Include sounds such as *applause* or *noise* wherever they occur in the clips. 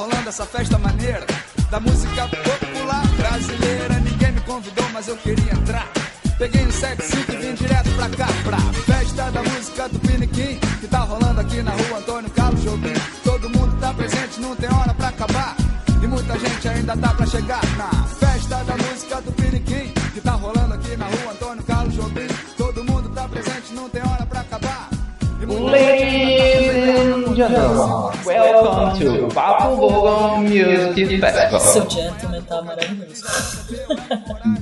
rolando essa festa maneira da música popular brasileira. Ninguém me convidou, mas eu queria entrar. Peguei um 75 e vim direto pra cá, pra festa da música do Piniquim, que tá rolando aqui na rua Antônio Carlos Jobim. Todo mundo tá presente, não tem hora pra acabar. E muita gente ainda tá pra chegar na festa da música do Piniquim, que tá rolando aqui na rua Antônio Carlos Jobim. Todo mundo tá presente, não tem hora pra acabar. E muita Ladies and gentlemen, welcome to Papo Bom Music Festival. Seu gentleman tá maravilhoso.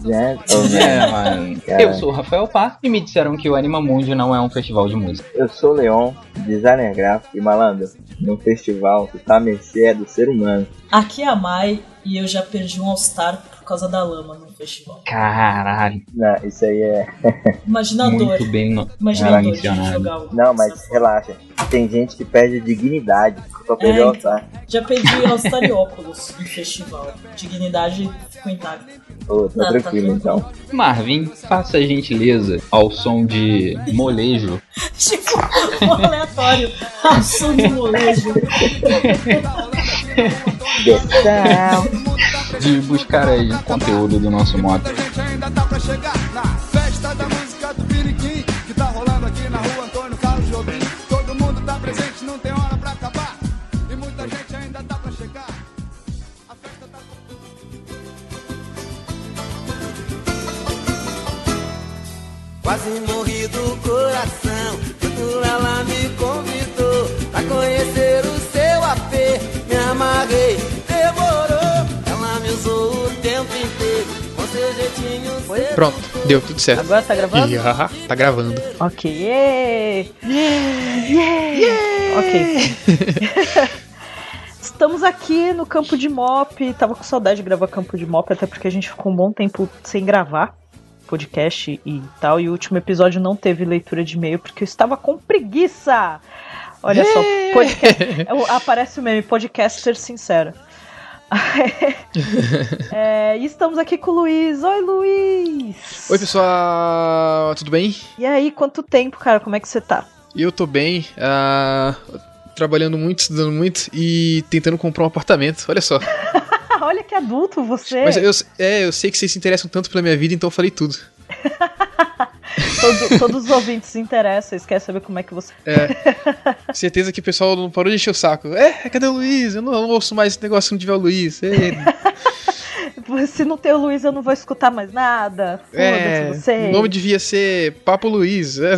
Gentleman. Eu sou o Rafael Pá e me disseram que o Animamundi não é um festival de música. Eu sou o Leon, designer gráfico e malandro. No festival, tu tá à mercê é do ser humano. Aqui é a Mai e eu já perdi um All-Star por causa da lama no festival. Caralho, Não, isso aí é. *laughs* Muito bem no... Imagina a dor de mencionado. jogar o. Não, mas relaxa. Tem gente que perde dignidade pra perder É. o altar. Já perdi All-Star e óculos em festival. Dignidade ficou intacta. Ô, tá Tá, tá tranquilo então. Marvin, faça a gentileza ao som de molejo. *laughs* Tipo, um aleatório. Ah, som de molejo. De buscar aí conteúdo do nosso moto. Muita gente ainda tá pra chegar na festa da música do Piniquim, que tá rolando aqui na rua Antônio Carlos Jobim. Todo mundo tá presente, não tem hora pra acabar. E muita gente ainda tá pra chegar. A festa tá Quase morri do coração. Quando ela me convidou pra conhecer o seu AP, me amarrei, demorou. Ela me usou seu Pronto, deu tudo certo. Agora tá gravando? Haha, tá gravando. Ok. Yeah. Yeah. Ok. *laughs* Estamos aqui no campo de mop. Tava com saudade de gravar campo de mop, até porque a gente ficou um bom tempo sem gravar podcast e tal. E o último episódio não teve leitura de e-mail porque eu estava com preguiça. Olha só, podcast, *laughs* aparece o meme, podcaster sincero. *laughs* É, e estamos aqui com o Luiz. Oi, Luiz! Oi, pessoal, tudo bem? E aí, quanto tempo, cara? Como é que você tá? Eu tô bem, ah, trabalhando muito, estudando muito e tentando comprar um apartamento. Olha só. *laughs* Olha que adulto você! Mas eu, é, eu sei que vocês se interessam tanto pela minha vida, então eu falei tudo. *laughs* Todo- todos os ouvintes se interessam, eles querem saber como é que você. É. Certeza que o pessoal não parou de encher o saco. É, cadê o Luiz? Eu não, eu não ouço mais esse negócio se não tiver o Luiz. É, *laughs* Se não tem o Luiz, eu não vou escutar mais nada. é, o nome devia ser Papo Luiz. É.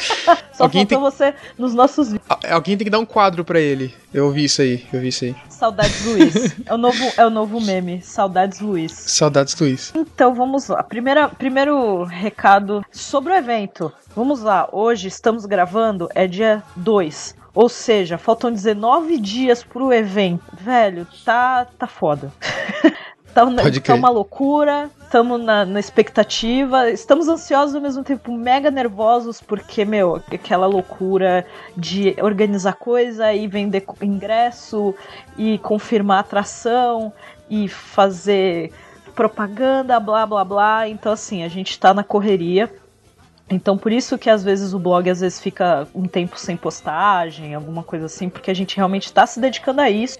*laughs* Só alguém faltou você nos nossos vídeos. Alguém tem que dar um quadro pra ele. Eu ouvi isso aí, eu ouvi isso aí. Saudades Luiz. É o novo, é o novo meme. Saudades Luiz. Saudades, Luiz. Então vamos lá. Primeira, primeiro recado sobre o evento. Vamos lá. Hoje estamos gravando, é dia 2. Ou seja, faltam 19 dias pro evento. Velho, tá, tá foda. *laughs* tá, uma- Pode tá uma loucura. Estamos na, na expectativa. Estamos ansiosos ao mesmo tempo, mega nervosos, porque, meu, aquela loucura de organizar coisa e vender ingresso e confirmar atração e fazer propaganda, blá blá blá. Então, assim, a gente tá na correria. Então, por isso que às vezes o blog às vezes fica um tempo sem postagem, alguma coisa assim, porque a gente realmente tá se dedicando a isso.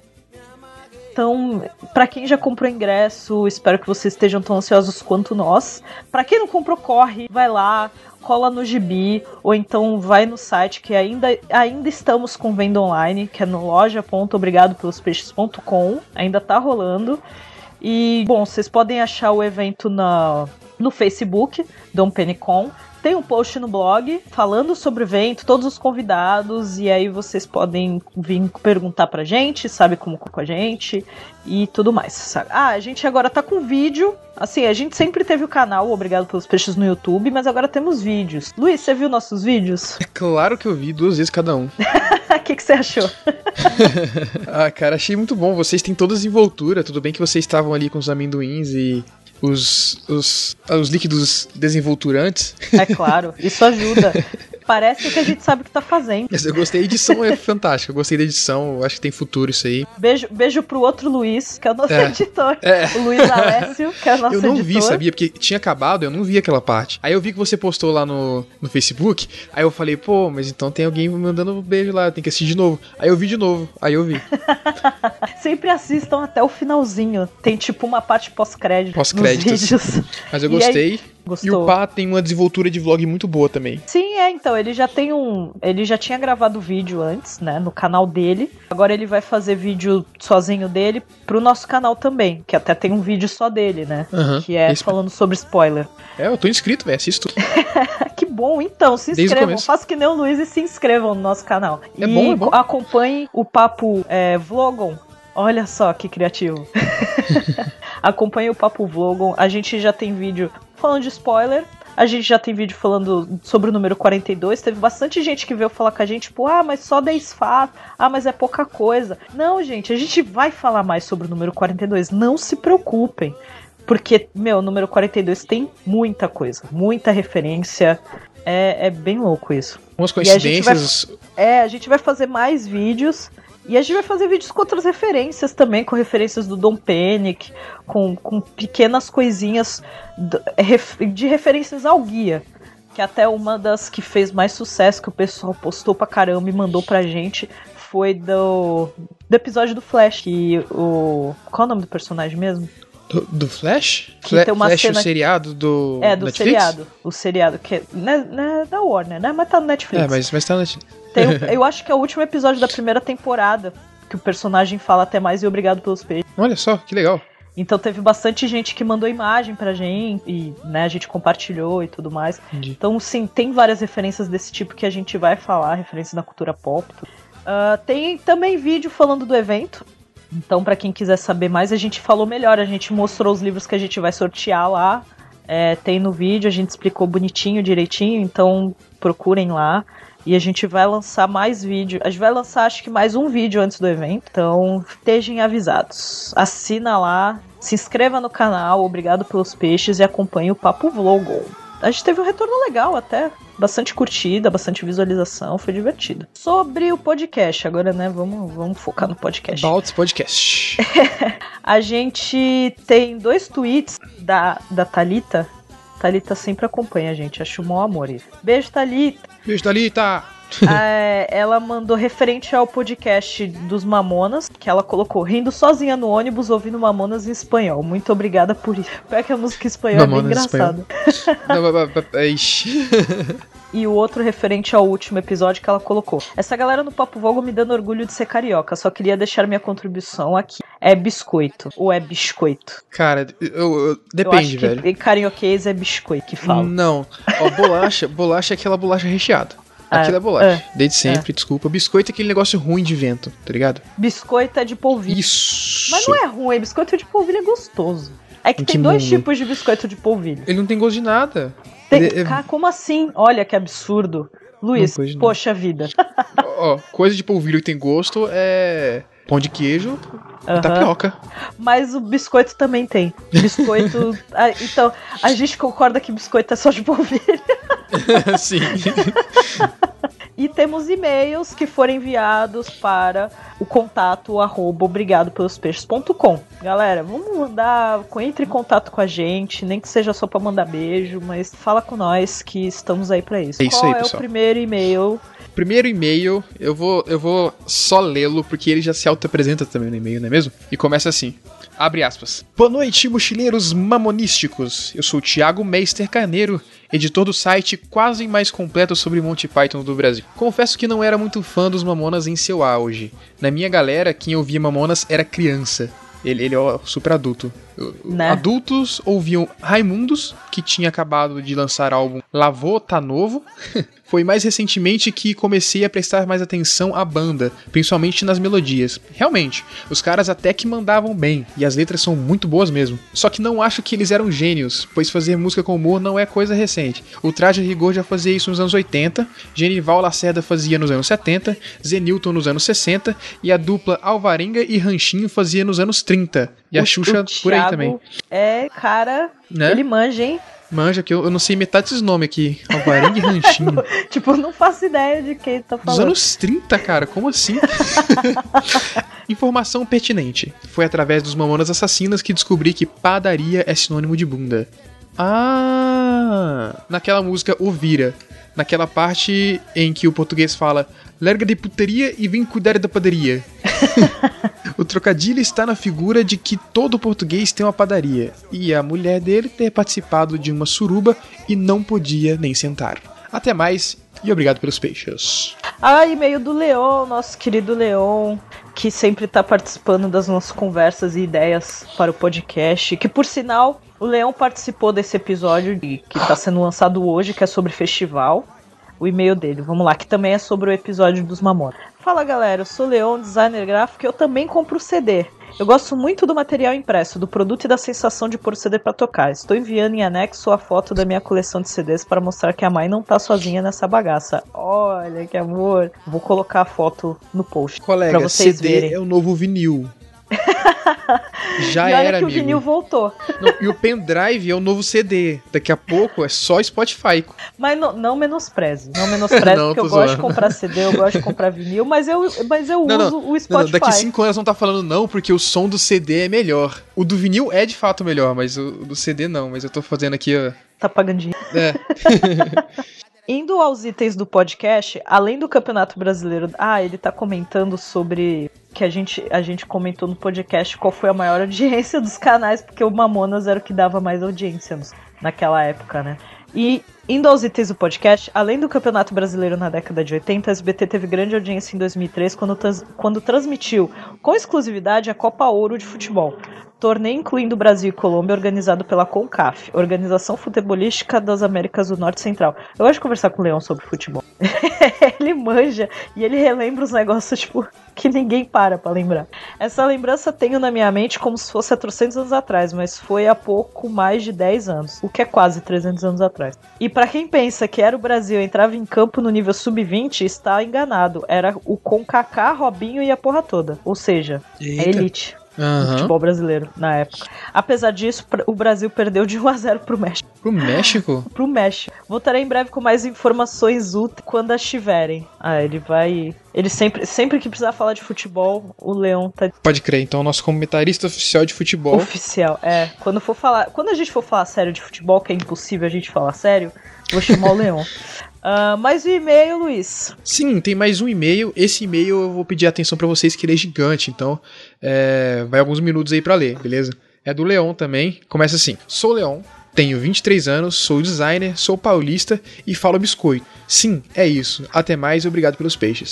Então, pra quem já comprou ingresso, espero que vocês estejam tão ansiosos quanto nós. Pra quem não comprou, corre, vai lá, cola no gibi, ou então vai no site que ainda, ainda estamos com venda online, que é no loja.obrigadopelospeixes.com, ainda tá rolando. E, bom, vocês podem achar o evento na, no Facebook, Dom Penicon. Tem um post no blog falando sobre o evento, todos os convidados, e aí vocês podem vir perguntar pra gente, sabe como com a gente e tudo mais. Sabe? Ah, a gente agora tá com vídeo. Assim, a gente sempre teve o canal Obrigado pelos Peixes no YouTube, mas agora temos vídeos. Luiz, você viu nossos vídeos? É claro que eu vi duas vezes cada um. *laughs* O que, que você achou? *laughs* Ah, cara, achei muito bom. Vocês têm toda a desenvoltura. Tudo bem que vocês estavam ali com os amendoins e os, os, os líquidos desenvolturantes. É claro, isso ajuda. *laughs* Parece que a gente sabe o que tá fazendo. Eu gostei, a edição é fantástica. Eu gostei da edição, eu acho que tem futuro isso aí. Beijo, beijo pro outro Luiz, que é o nosso É. editor. É. O Luiz Alessio, que é o nosso eu não editor. vi, sabia? Porque tinha acabado, eu não vi aquela parte. Aí eu vi que você postou lá no, no Facebook. Aí eu falei, pô, mas então tem alguém me mandando um beijo lá, tem que assistir de novo. Aí eu vi de novo, aí eu vi. *laughs* sempre assistam até o finalzinho. Tem tipo uma parte pós-crédito. Pós-créditos. Vídeos. Mas eu aí- gostei. E o Pá tem uma desenvoltura de vlog muito boa também. Sim, é, então, ele já tem um. Ele já tinha gravado vídeo antes, né, no canal dele. Agora ele vai fazer vídeo sozinho dele pro nosso canal também, que até tem um vídeo só dele, né? Aham. Que é Esse- falando sobre spoiler. É, eu tô inscrito, velho. Assisto. *laughs* que bom, então, se inscrevam. Faça que nem o Luiz e se inscrevam no nosso canal. É e bom, é bom. acompanhe o papo é, Vlogon. Olha só que criativo. *laughs* acompanhe o papo Vlogon. A gente já tem vídeo falando de spoiler. A gente já tem vídeo falando sobre o número 42. Teve bastante gente que veio falar com a gente, tipo, ah, mas só 10 fatos. Ah, mas é pouca coisa. Não, gente, a gente vai falar mais sobre o número 42. Não se preocupem. Porque, meu, o número 42 tem muita coisa, muita referência. É, é bem louco isso. Umas gente vai- coincidências. É, a gente vai fazer mais vídeos. E a gente vai fazer vídeos com outras referências também, com referências do Dom Panic, com, com pequenas coisinhas de referências ao guia. Que até uma das que fez mais sucesso, que o pessoal postou pra caramba e mandou pra gente, foi do, do episódio do Flash. Que o. Qual é o nome do personagem mesmo? Do, do Flash? Fla- Flash, cena- o seriado do. É, do Netflix? seriado. O seriado, que é, né, né, da Warner, né? Mas tá no Netflix. É, mas, mas tá na Netflix. Tem *laughs* eu acho que é o último episódio da primeira temporada. Que o personagem fala até mais e obrigado pelos peixes. Olha só, que legal. Então teve bastante gente que mandou imagem pra gente e né, a gente compartilhou e tudo mais. Entendi. Então, sim, tem várias referências desse tipo que a gente vai falar, referências da cultura pop. Ah, tem também vídeo falando do evento. Então, pra quem quiser saber mais, a gente falou melhor. A gente mostrou os livros que a gente vai sortear lá. É, tem no vídeo, a gente explicou bonitinho, direitinho. Então, procurem lá. E a gente vai lançar mais vídeo. A gente vai lançar, acho que mais um vídeo antes do evento. Então, estejam avisados. Assina lá, se inscreva no canal, obrigado pelos peixes e acompanhe o Papo Vlogon. A gente teve um retorno legal até. Bastante curtida, bastante visualização, foi divertido. Sobre o podcast, agora, né? Vamos, vamos focar no podcast. Baltz Podcast. *laughs* A gente tem dois tweets da, da Thalita. Thalita sempre acompanha a gente, acho um maior amor. Beijo, Thalita. Beijo, Thalita! *laughs* É, ela mandou referente ao podcast dos Mamonas, que ela colocou rindo sozinha no ônibus ouvindo Mamonas em espanhol. Muito obrigada por isso. *laughs* Pior que a música em espanhol é bem engraçada. *laughs* E o outro referente ao último episódio que ela colocou. Essa galera no Papo Vogo me dando orgulho de ser carioca. Só queria deixar minha contribuição aqui. É biscoito. Ou é biscoito? Cara, eu, eu- Eu depende, que velho. em carioquês é biscoito que fala. Não. Ó, bolacha, bolacha é aquela bolacha recheada. Ah, Aquilo é bolacha. é, Desde sempre, desculpa. Biscoito é aquele negócio ruim de vento, tá ligado? Biscoito é de polvilho. Isso. Mas não é ruim, biscoito de polvilho é gostoso. É que Em tem que dois mundo? tipos de biscoito de polvilho. Ele não tem gosto de nada. Tem... É- Cara, como assim? Olha que absurdo. Luiz, poxa vida. Ó, coisa de polvilho que tem gosto é pão de queijo e Aham. tapioca. Mas o biscoito também tem. Biscoito. *laughs* Ah, então, a gente concorda que biscoito é só de polvilho. *laughs* Sim. *laughs* E temos e-mails que foram enviados para o contato arroba obrigado pelos peixes.com. Galera, vamos mandar, entre em contato com a gente, nem que seja só para mandar beijo, mas fala com nós que estamos aí para isso. É isso Qual aí, é o pessoal. primeiro e-mail? Primeiro e-mail, eu vou, eu vou só lê-lo, porque ele já se auto-apresenta também no e-mail, não é mesmo? E começa assim. Abre aspas. Boa noite, mochileiros mamonísticos. Eu sou o Thiago Meister Carneiro, editor do site quase mais completo sobre Monty Python do Brasil. Confesso que não era muito fã dos Mamonas em seu auge. Na minha galera, quem ouvia Mamonas era criança. Ele, ele é super adulto. Né? Adultos ouviam Raimundos, que tinha acabado de lançar álbum Lavô Tá Novo. *laughs* Foi mais recentemente que comecei a prestar mais atenção à banda, principalmente nas melodias. Realmente, os caras até que mandavam bem, e as letras são muito boas mesmo. Só que não acho que eles eram gênios, pois fazer música com humor não é coisa recente. O Traje Rigor já fazia isso nos anos 80, Genival Lacerda fazia nos anos 70, Zenilton nos anos 60, e a dupla Alvarenga e Ranchinho fazia nos anos 30. E a O- Xuxa o por aí também. É, cara, Né? ele manja, hein? Manja, que eu, eu não sei metade desses nomes aqui. Alvarenga e Ranchinho. *laughs* Tipo, não faço ideia de quem tá Dos falando. anos 30, cara, como assim? *laughs* Informação pertinente. Foi através dos Mamonas Assassinas que descobri que padaria é sinônimo de bunda. Ah! Naquela música O Vira. Naquela parte em que o português fala Larga de putaria e vem cuidar da padaria. *laughs* O trocadilho está na figura de que todo português tem uma padaria e a mulher dele ter participado de uma suruba e não podia nem sentar. Até mais e obrigado pelos peixes. Ah, e-mail do Leon, nosso querido Leon, que sempre tá participando das nossas conversas e ideias para o podcast. Que por sinal, o Leão participou desse episódio que tá sendo lançado hoje, que é sobre festival. O e-mail dele, vamos lá, que também é sobre o episódio dos Mamonas. Fala galera, eu sou o Leon, designer gráfico e eu também compro CD. Eu gosto muito do material impresso, do produto e da sensação de pôr o CD para tocar. Estou enviando em anexo a foto da minha coleção de CDs para mostrar que a mãe não tá sozinha nessa bagaça. Olha que amor. Vou colocar a foto no post. Colega, pra vocês CD verem. é o novo vinil. *laughs* Já e olha era, que amigo. o vinil voltou. Não, e o pendrive é o novo CD. Daqui a pouco é só Spotify. Mas não, não menospreze. Não *laughs* menospreze, Não, porque eu tô gosto de zoando. comprar CD, eu gosto de comprar vinil, mas eu, mas eu Não, uso o Spotify. daqui cinco anos não tá falando não, porque o som do CD é melhor. O do vinil é de fato melhor, mas o do CD não. Mas eu tô fazendo aqui, ó. Tá pagando dinheiro. É. *laughs* Indo aos itens do podcast, além do Campeonato Brasileiro. Ah, ele tá comentando sobre. Que a gente, a gente comentou no podcast qual foi a maior *laughs* audiência dos canais, porque o Mamonas era o que dava mais audiência nos- naquela época, né? E indo aos itens do podcast, além do Campeonato Brasileiro na década de 80, a SBT teve grande audiência em 2003 quando, quando transmitiu com exclusividade a Copa Ouro de Futebol. Torneio incluindo Brasil e Colômbia, organizado pela CONCAF, Organização Futebolística das Américas do Norte e Central. Eu gosto de conversar com o Leão sobre futebol. *laughs* ele manja e ele relembra os negócios, tipo, que ninguém para pra lembrar. Essa lembrança tenho na minha mente como se fosse há trocentos anos atrás, mas foi há pouco mais de 10 anos, o que é quase 300 anos atrás. E pra quem pensa que era o Brasil entrava em campo no nível sub-20, está enganado. Era o Concacá, Robinho e a porra toda. Ou seja, a Eita. Elite do futebol brasileiro na época. Apesar disso, o Brasil perdeu de 1 a 0 pro México. Pro México? Pro México. Voltarei em breve com mais informações úteis quando as tiverem. Ah, ele vai. Ele sempre, sempre que precisar falar de futebol, o Leão tá Pode crer, então nosso comentarista oficial de futebol. oficial. É, quando for falar, quando a gente for falar sério de futebol, que é impossível a gente falar sério, vou chamar o Leão. *laughs* Ah, mais um e-mail, Luiz. Sim, tem mais um e-mail. Esse e-mail eu vou pedir atenção pra vocês que ele é gigante, então é, vai alguns minutos aí pra ler, beleza? É do Leon também. Começa assim: Sou Leon, tenho 23 anos, sou designer, sou paulista e falo biscoito. Sim, é isso. Até mais e obrigado pelos peixes.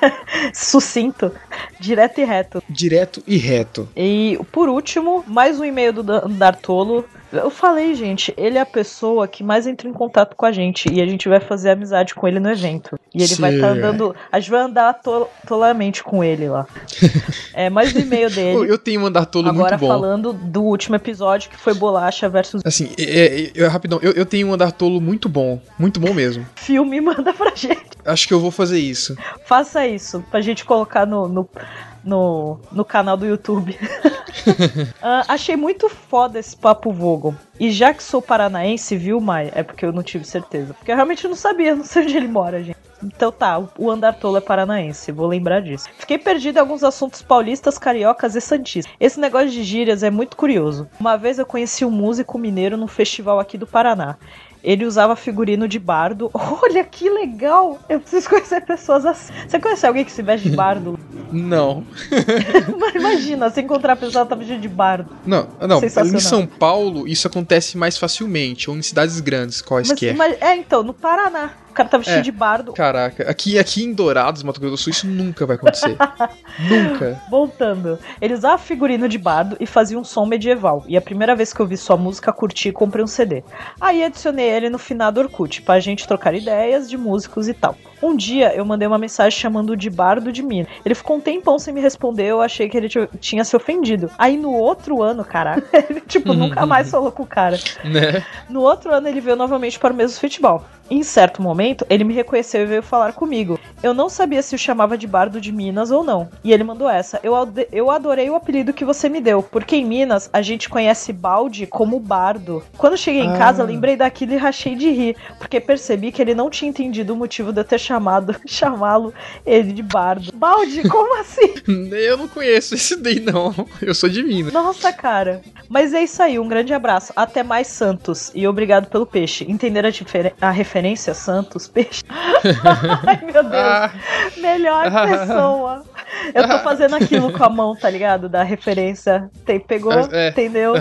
*laughs* Sucinto, direto e reto. Direto e reto. E por último, mais um e-mail do Dartolo. Eu falei, gente, ele é a pessoa que mais entra em contato com a gente e a gente vai fazer amizade com ele no evento. E ele vai estar Sim. andando. A gente vai andar tol- tolamente com ele lá. é mais um e-mail *laughs* dele. Eu tenho um andar tolo Agora muito bom. falando do último episódio que foi Bolacha versus Assim, é, é, é, rapidão, eu, eu tenho um andar tolo muito bom. Muito bom mesmo. *laughs* filme, manda pra gente. Acho que eu vou fazer isso. Faça isso, pra gente colocar no, no, no, no canal do YouTube. *laughs* Ah, achei muito foda esse papo Vogon. E já que sou paranaense, viu, Mai? É porque eu não tive certeza. Porque eu realmente não sabia, não sei onde ele mora, gente. Então tá, o andar tolo é paranaense, vou lembrar disso. Fiquei perdido em alguns assuntos paulistas, cariocas e santistas. Esse negócio de gírias é muito curioso. Uma vez eu conheci um músico mineiro num festival aqui do Paraná. Ele usava figurino de bardo. *laughs* Olha que legal! Eu preciso conhecer pessoas assim. Você conhece alguém que se veste de bardo? *laughs* Não. *laughs* Mas Imagina, você encontrar a pessoa que tá vestida de bardo. Não, não. Em São Paulo, isso acontece mais facilmente, ou em cidades grandes, Mas, quaisquer. mas- é, então, no Paraná. O cara tá vestido É. de bardo. Caraca, aqui, aqui em Dourados, Mato Grosso do Sul, isso nunca vai acontecer. *laughs* nunca. Voltando. Ele usava figurino de bardo e fazia um som medieval. E a primeira vez que eu vi sua música, curti e comprei um CD. Aí adicionei ele no finado Orkut, pra gente trocar ideias de músicos e tal. Um dia eu mandei uma mensagem chamando de bardo de mim. Ele ficou um tempão sem me responder, eu achei que ele tinha se ofendido. Aí no outro ano, caraca, *laughs* ele tipo nunca mais falou com o cara. Né? No outro ano ele veio novamente para o mesmo futebol. Em certo momento, ele me reconheceu e veio falar comigo. Eu não sabia se o chamava de Bardo de Minas ou não. E ele mandou essa. Eu, eu adorei o apelido que você me deu, porque em Minas a gente conhece balde como bardo. Quando cheguei em Ah. casa, lembrei daquilo e rachei de rir, porque percebi que ele não tinha entendido o motivo de eu ter chamado, *laughs* chamá-lo ele de bardo. Balde, como assim? *laughs* Eu não conheço esse daí, não. Eu sou de Minas. Nossa, cara. Mas é isso aí, um grande abraço. Até mais, Santos. E obrigado pelo peixe. Entender a, a referência, Santos, peixe? *laughs* Ai, meu Deus. Ah, Melhor pessoa. Eu tô fazendo aquilo com a mão, tá ligado? Da referência. Tem, pegou, É. entendeu?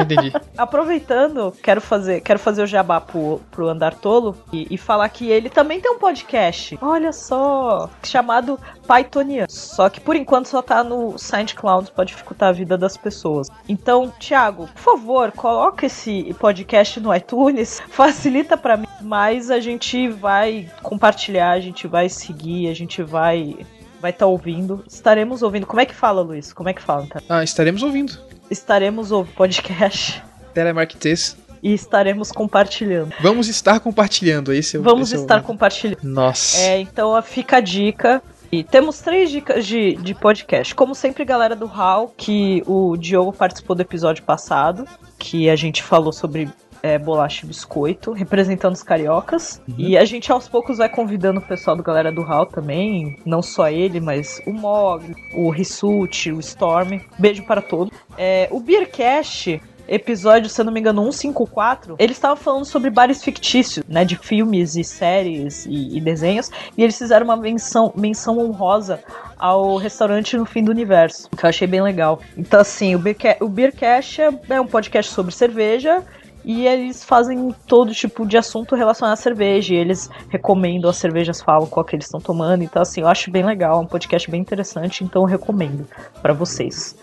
Entendi. Aproveitando, quero fazer, quero fazer o jabá pro, pro Andar Tolo e, e falar que ele também tem um podcast. Olha só, chamado Pythonian. Só que por enquanto só tá no SoundCloud pra dificultar a vida das pessoas. Então, Thiago, por favor, coloca esse podcast no iTunes, *laughs* facilita pra mim, mas a gente vai compartilhar, a gente vai seguir, a gente vai vai estar ouvindo. Estaremos ouvindo. Como é que fala, Luiz? Como é que fala? Tá? Ah, estaremos ouvindo. Estaremos ouvindo podcast Telemarketes. E estaremos compartilhando. Vamos estar compartilhando. Esse é o, Vamos esse é o- estar compartilhando. Nossa. É, então fica a dica. E temos três dicas de, de podcast. Como sempre, galera do HAL, que o Diogo participou do episódio passado, que a gente falou sobre é, bolacha e biscoito, representando os cariocas. E a gente aos poucos vai convidando o pessoal do galera do HAL também, não só ele, mas o Mog, o Rissuti, o Storm. Beijo para todos. É, o Beercast episódio, se eu não me engano, 154, eles estavam falando sobre bares fictícios, né, de filmes e séries e, e desenhos, e eles fizeram uma menção, menção honrosa ao restaurante no fim do universo, que eu achei bem legal. Então, assim, o, Beerca o é, é um podcast sobre cerveja, e eles fazem todo tipo de assunto relacionado à cerveja. Eles recomendam as cervejas, falam qual que eles estão tomando. Então, assim, eu acho bem legal. É um podcast bem interessante. Então, eu recomendo para vocês.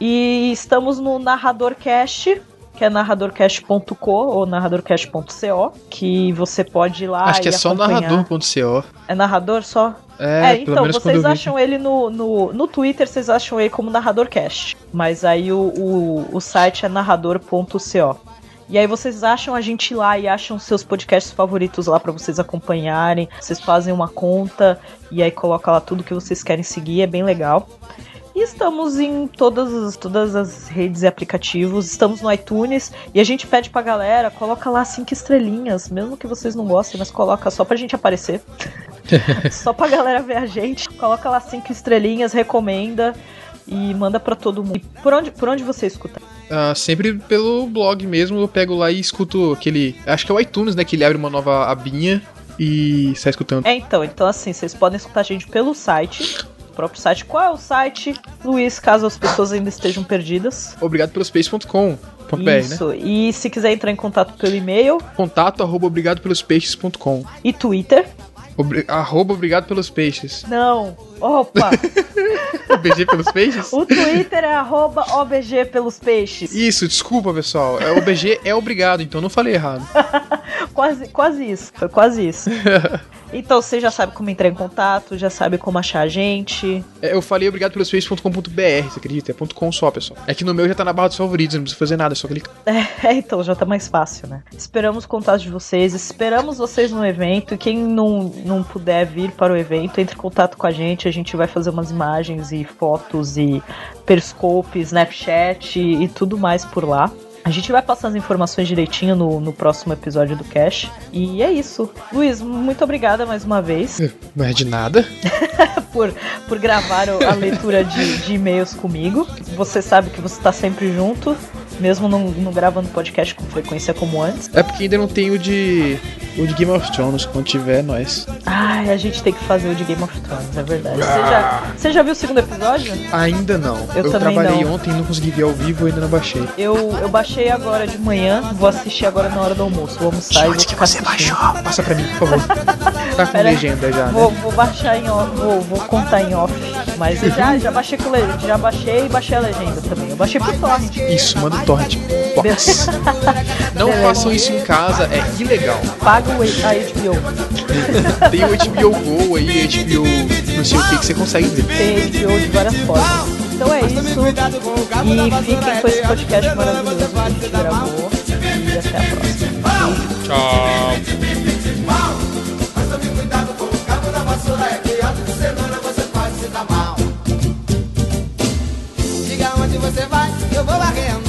E estamos no NarradorCast, que é narradorcast.co ou narradorcast.co, que você pode ir lá Acho que e é só narrador.co. É narrador só? É, É, então, vocês acham ele no, no, no Twitter, vocês acham ele como narradorcast. Mas aí o, o, o site é narrador.co. E aí vocês acham a gente lá e acham seus podcasts favoritos lá pra vocês acompanharem. Vocês fazem uma conta e aí coloca lá tudo que vocês querem seguir, é bem legal. E estamos em todas as, todas as redes e aplicativos, estamos no iTunes e a gente pede pra galera, coloca lá cinco estrelinhas, mesmo que vocês não gostem, mas coloca só pra gente aparecer. *laughs* só pra galera ver a gente. Coloca lá cinco estrelinhas, recomenda e manda pra todo mundo. E por onde, por onde você escuta? Ah, sempre pelo blog mesmo, eu pego lá e escuto aquele. Acho que é o iTunes, né? Que ele abre uma nova abinha e sai escutando. É, então, então assim, vocês podem escutar a gente pelo site, próprio site. Qual é o site, Luiz, caso as pessoas ainda estejam perdidas? Obrigado pelo space.com. .br, né? Isso. E se quiser entrar em contato pelo e-mail Contato arroba obrigado pelos peixes.com. e Twitter. Obri arroba obrigado pelos peixes. Não. Opa! *laughs* OBG pelos peixes? o Twitter é arroba OBG pelos peixes. Isso, desculpa pessoal. É, OBG é obrigado, então não falei errado. *laughs* Quase, quase isso. Foi quase isso. *laughs* Então você já sabe como entrar em contato, já sabe como achar a gente. É, eu falei obrigado pelos peixes.com.br, você acredita? É ponto .com só, pessoal. É que no meu já tá na barra dos favoritos, não precisa fazer nada, é só clicar. *laughs* É, então já tá mais fácil, né? Esperamos o contato de vocês, esperamos vocês no evento. Quem não, não puder vir para o evento, entre em contato com a gente. A gente vai fazer umas imagens e fotos e Periscope, Snapchat e, e tudo mais por lá. A gente vai passar as informações direitinho no, no próximo episódio do Cash. E é isso. Luiz, muito obrigada mais uma vez *laughs* Não é de nada. *laughs* por, por gravar a leitura de, de e-mails comigo. Você sabe que você tá sempre junto, mesmo não, não gravando podcast com frequência como antes. É porque ainda não tem o de. o de Game of Thrones. Quando tiver, nós. Ai, a gente tem que fazer o de Game of Thrones, é verdade. Você já, você já viu o segundo episódio? Ainda não. Eu também trabalhei não. ontem, não consegui ver ao vivo, ainda não baixei. Eu, eu baixei agora de manhã, vou assistir agora na hora do almoço. Vou almoçar e vou ficar assistindo. Passa pra mim, por favor. *laughs* tá com Pera legenda já, Vou, né? vou baixar em off, vou, vou contar em off. Mas eu já, já baixei com já baixei e baixei a legenda também. Eu baixei por torrent. Isso, manda torrent. Box. *laughs* Não façam isso em casa, é ilegal. Paga o, a HBO. *laughs* Tem o HBO Go aí, HBO não sei o que que você consegue ver. Tem HBO de várias formas. Então é isso. E fiquem com esse podcast maravilhoso que a gente gravou. E até a próxima. Tchau. Mas tome cuidado com o cabo da vassoura É que antes de semana você pode se dar mal Diga onde você vai, eu vou varrendo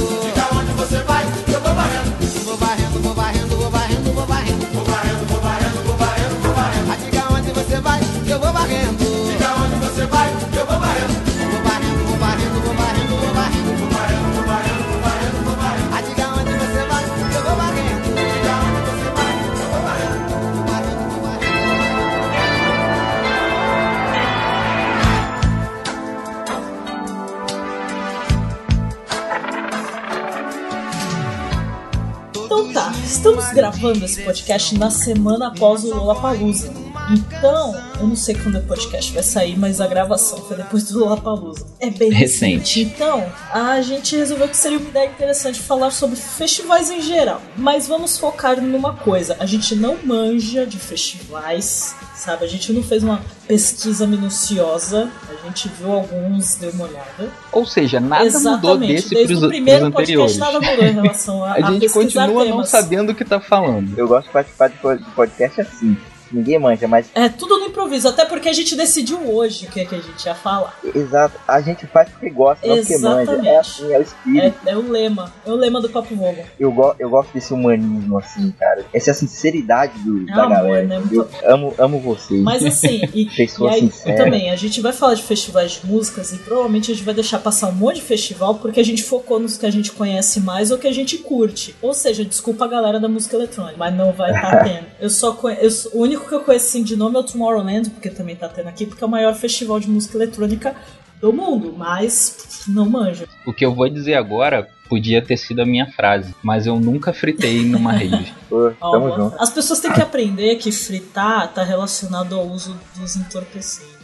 estamos gravando esse podcast na semana após o Lollapalooza. Então, eu não sei quando o podcast vai sair, mas a gravação foi depois do Lollapalooza. É bem Recente. Então, a gente resolveu que seria uma ideia interessante falar sobre festivais em geral. Mas vamos focar numa coisa. A gente não manja de festivais, sabe? A gente não fez uma pesquisa minuciosa. A gente viu alguns, deu uma olhada. Ou seja, nada mudou Exatamente. desse Desde pros, o primeiro pros anteriores. podcast nada mudou em relação a, *laughs* A gente continua não temas. sabendo o que tá falando. Eu gosto de participar de podcast assim. Ninguém manja, mas É tudo no improviso, até porque a gente decidiu hoje o que, é que a gente ia falar. exato, a gente faz porque gosta, não porque manja. É assim, é o espírito. É, é o lema, é o lema do Papo Vogo. Eu, go eu gosto desse humanismo, assim, cara. Essa sinceridade do, É da amor, galera. né? Eu amo, amo vocês. Mas assim, *laughs* e, e aí sincera. também, a gente vai falar de festivais de músicas e provavelmente a gente vai deixar passar um monte de festival porque a gente focou nos que a gente conhece mais ou que a gente curte. Ou seja, desculpa a galera da música eletrônica, mas não vai estar *laughs* tendo. Eu só conheço, o único que eu conheço assim, de nome é o Tomorrowland, porque também tá tendo aqui, porque é o maior festival de música eletrônica do mundo, mas não manjo. O que eu vou dizer agora podia ter sido a minha frase, mas eu nunca fritei numa rave. *laughs* Pô, tamo junto. As pessoas têm que aprender que fritar tá relacionado ao uso dos entorpecentes.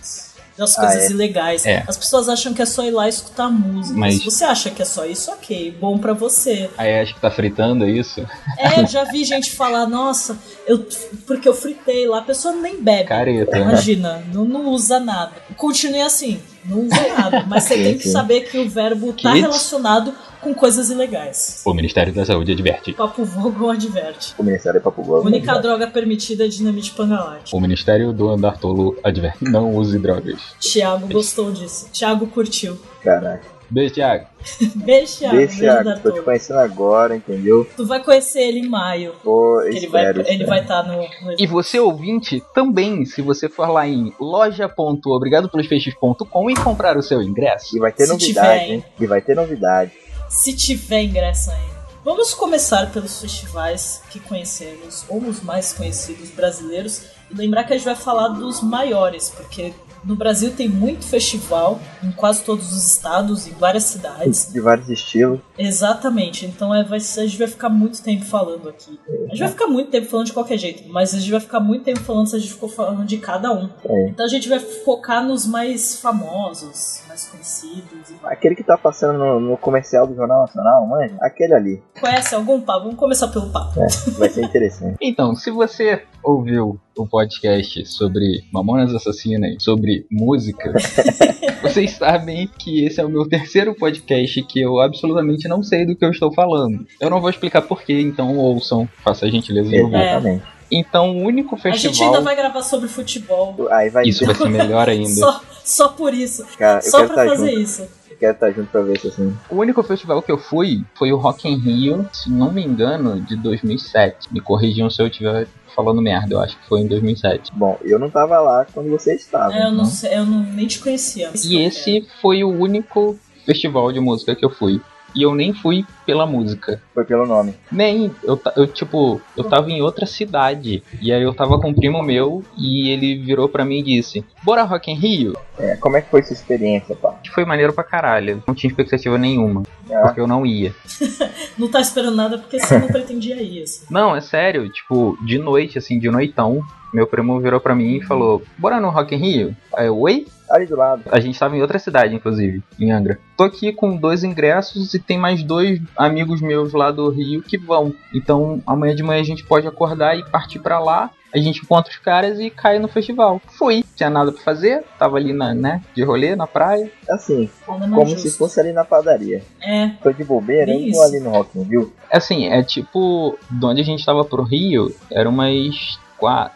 Das Ah, coisas é? ilegais. É. As pessoas acham que é só ir lá escutar música. Mas- Se você acha que é só isso, ok, bom pra você. Aí acho que tá fritando é isso? É, *laughs* já vi gente falar, nossa, eu, porque eu fritei lá, a pessoa nem bebe. Careta, né? Imagina, não, não usa nada. Continue assim, não usa nada. *laughs* Mas você tem que saber que o verbo tá relacionado com coisas ilegais. O Ministério da Saúde adverte. Papo Vogo adverte. O Ministério é Papo Globo. Única droga permitida é dinamite pangalate. O Ministério do Andar Tolo adverte. Não use drogas. Thiago gostou disso. Thiago curtiu. Caraca. Beijo, Thiago. *laughs* Beijo, Thiago. Beijo, tô te conhecendo agora, entendeu? Tu vai conhecer ele em maio. Pô, que Ele vai espero. ele vai estar no, no E você, ouvinte, também, se você for lá em loja.obrigadopelospeixes.com e comprar o seu ingresso. E vai ter Se novidade, tiver, hein? E vai ter novidade. Se tiver ingresso ainda. Vamos começar pelos festivais que conhecemos, ou os mais conhecidos brasileiros, e lembrar que a gente vai falar dos maiores, porque no Brasil tem muito festival, em quase todos os estados, em várias cidades. De vários estilos. Exatamente, então é, vai, a gente vai ficar muito tempo falando aqui. A gente vai ficar muito tempo falando de qualquer jeito, mas a gente vai ficar muito tempo falando se a gente ficou falando de cada um. É. Então a gente vai focar nos mais famosos, mais conhecidos. e. Aquele que tá passando no, no comercial do Jornal Nacional, manja? Aquele ali. Conhece algum papo? Vamos começar pelo papo. Vai ser interessante. *laughs* Então, se você ouviu o podcast sobre Mamonas Assassinas, sobre música, *laughs* vocês sabem que esse é o meu terceiro podcast que eu absolutamente não sei do que eu estou falando. Eu não vou explicar porquê, então ouçam, faça a gentileza de ouvir. Exatamente. Então, o único A gente festival. ainda vai gravar sobre futebol. Aí vai Isso vai ser melhor *laughs* ainda. Só, só por isso. Cara, Só pra estar fazer junto. isso. Quero estar junto pra ver isso assim. O único festival que eu fui foi o Rock in Rio, se não me engano, de 2007. Me corrijam se eu estiver falando merda, eu acho que foi em 2007. Bom, eu não tava lá quando você estava. É, eu não então- sei, eu não, nem te conhecia. E esse foi o único festival de música que eu fui. E eu nem fui pela música. Foi pelo nome. Nem, eu, eu tipo, eu tava em outra cidade. E aí eu tava com um primo meu e ele virou pra mim e disse: Bora Rock in Rio? É, como é que foi sua experiência, pá? Que foi maneiro pra caralho. Não tinha expectativa nenhuma. Ah, Porque eu não ia. *laughs* Não tá esperando nada porque você não pretendia isso. Não, é sério, tipo, de noite, assim, de noitão, meu primo virou pra mim e falou: Bora no Rock in Rio? Aí eu, oi? ali do lado. A gente tava em outra cidade, inclusive, em Angra. Tô aqui com dois ingressos e tem mais dois amigos meus lá do Rio que vão. Então amanhã de manhã a gente pode acordar e partir pra lá. A gente encontra os caras e cai no festival. Fui, tinha nada pra fazer, tava ali na, né, de rolê na praia. Assim, como justo. se fosse ali na padaria. É, Tô de bobeira, eu isso. vou ali no Rock in Rio. Assim, é tipo, de onde a gente tava pro Rio, era umas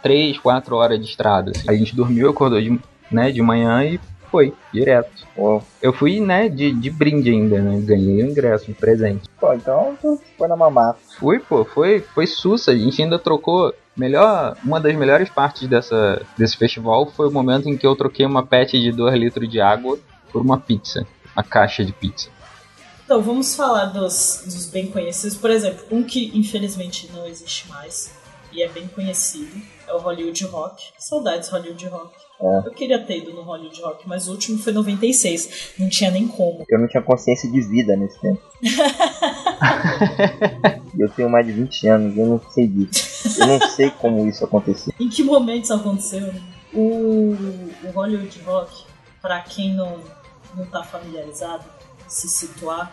3, 4 horas de estrada. assim. A gente dormiu, acordou de, né, de manhã e foi, direto. Pô, Eu fui, né, de, de brinde ainda, né? Ganhei o ingresso, um presente. pô, então tu foi na mamata. Fui, pô, foi, foi sussa. A gente ainda trocou. Melhor, uma das melhores partes dessa, desse festival foi o momento em que eu troquei uma pet de 2 litros de água por uma pizza. Uma caixa de pizza. Então, vamos falar dos, dos bem conhecidos. Por exemplo, um que infelizmente não existe mais e é bem conhecido é o Hollywood Rock. Saudades Hollywood Rock. É. Eu queria ter ido no Hollywood Rock, mas o último foi em 96. Não tinha nem como. Eu não tinha consciência de vida nesse tempo. *laughs* eu tenho mais de 20 anos eu não sei disso. Eu não sei como isso aconteceu. Em que momento isso aconteceu? O, o Hollywood Rock, pra quem não, não tá familiarizado, se situar,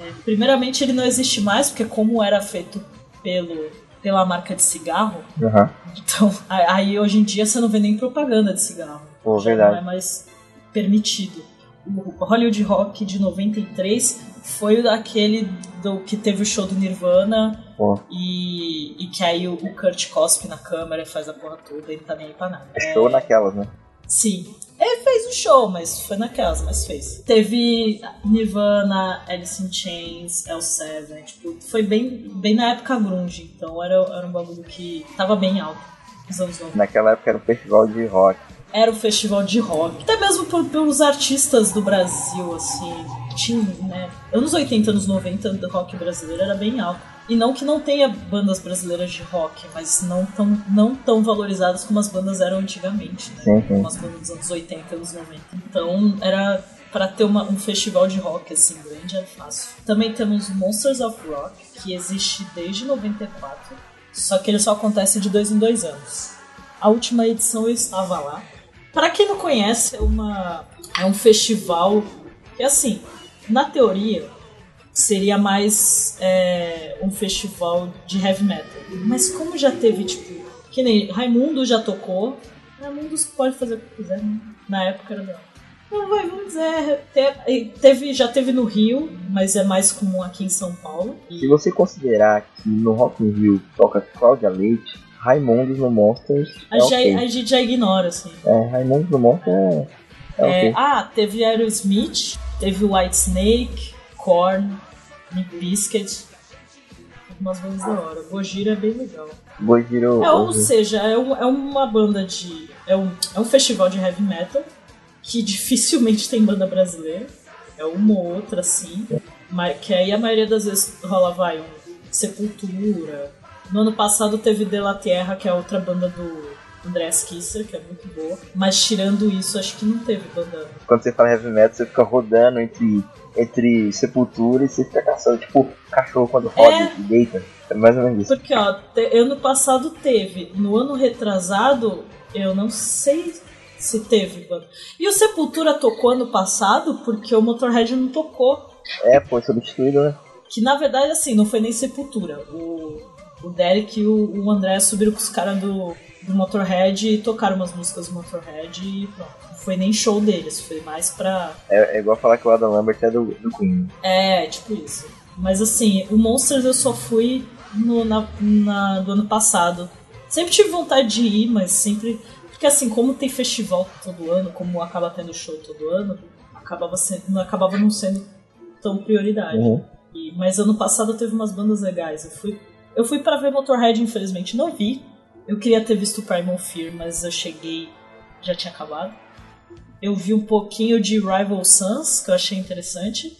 é, primeiramente ele não existe mais, porque como era feito pelo, pela marca de cigarro, Aham. então aí hoje em dia você não vê nem propaganda de cigarro. Pô, verdade. não é mais permitido. O Hollywood Rock de 93 foi aquele do que teve o show do Nirvana Pô. e, e que aí o, o Kurt cospe na câmera e faz a porra toda, ele tá nem aí pra nada. É show naquelas, né? Sim. Ele fez o show, mas foi naquelas, mas fez. Teve Nirvana, Alice in Chains, L7, tipo, foi bem, bem na época grunge, então era, era um bagulho que tava bem alto nos anos 90. Naquela época era um festival de rock. Era o festival de rock. Até mesmo por- pelos artistas do Brasil, assim, tinha, né? Anos 80, anos 90, do rock brasileiro era bem alto. E não que não tenha bandas brasileiras de rock, mas não tão, não tão valorizadas como as bandas eram antigamente, né? Sim, sim. Como as bandas dos anos 80, anos 90. Então era para ter uma- um festival de rock assim grande era fácil. Também temos Monsters of Rock, que existe desde 94, só que ele só acontece de dois em dois anos. A última edição eu estava lá. Para quem não conhece, é, uma, é um festival que, assim, na teoria, seria mais é, um festival de heavy metal. Mas como já teve, tipo, que nem Raimundo já tocou, Raimundo pode fazer o que quiser, né? Na época era não. Não, vai, vamos dizer, te- teve, já teve no Rio, mas é mais comum aqui em São Paulo. Se você considerar que no Rock in Rio toca Cláudia Leite, Raimundos no Monsters A, é já, ok. a gente já ignora, assim. É, Raimundos no Monsters é, é É, ok. ah, teve Aerosmith, teve White Snake, Korn, Limp Bizkit. Umas bandas da hora. Gojira é bem legal. Gojiro... É, ou seja, é, um- é uma banda de. É um, é um festival de heavy metal que *laughs* dificilmente tem banda brasileira. É uma ou outra, assim. Que aí a maioria das vezes rola, vai, um Sepultura. No ano passado teve De La Tierra, que é outra banda do Andreas Kisser, que é muito boa. Mas tirando isso, acho que não teve banda. Quando você fala heavy metal, você fica rodando entre, entre sepultura e você fica caçando, tipo, cachorro quando roda É. e deita. É mais ou menos isso. Porque, ó, te- ano passado teve. No ano retrasado, eu não sei se teve banda. E o Sepultura tocou ano passado porque o Motorhead não tocou. É, foi substituído, né? Que na verdade, assim, não foi nem Sepultura. O, o Derek e o, o André subiram com os caras do, do Motorhead e tocaram umas músicas do Motorhead e pronto. Foi nem show deles, foi mais pra. É, é igual falar que o Adam Lambert é do, do Queen. É, tipo isso. Mas assim, o Monsters eu só fui no, na, na- do ano passado. Sempre tive vontade de ir, mas sempre. Porque assim, como tem festival todo ano, como acaba tendo show todo ano, acabava, sendo, não, acabava não sendo tão prioridade. Uhum. E- mas ano passado teve umas bandas legais. Eu fui, eu fui para ver Motorhead, infelizmente não vi. Eu queria ter visto Primal Fear, mas eu cheguei, já tinha acabado. Eu vi um pouquinho de Rival Sons, que eu achei interessante.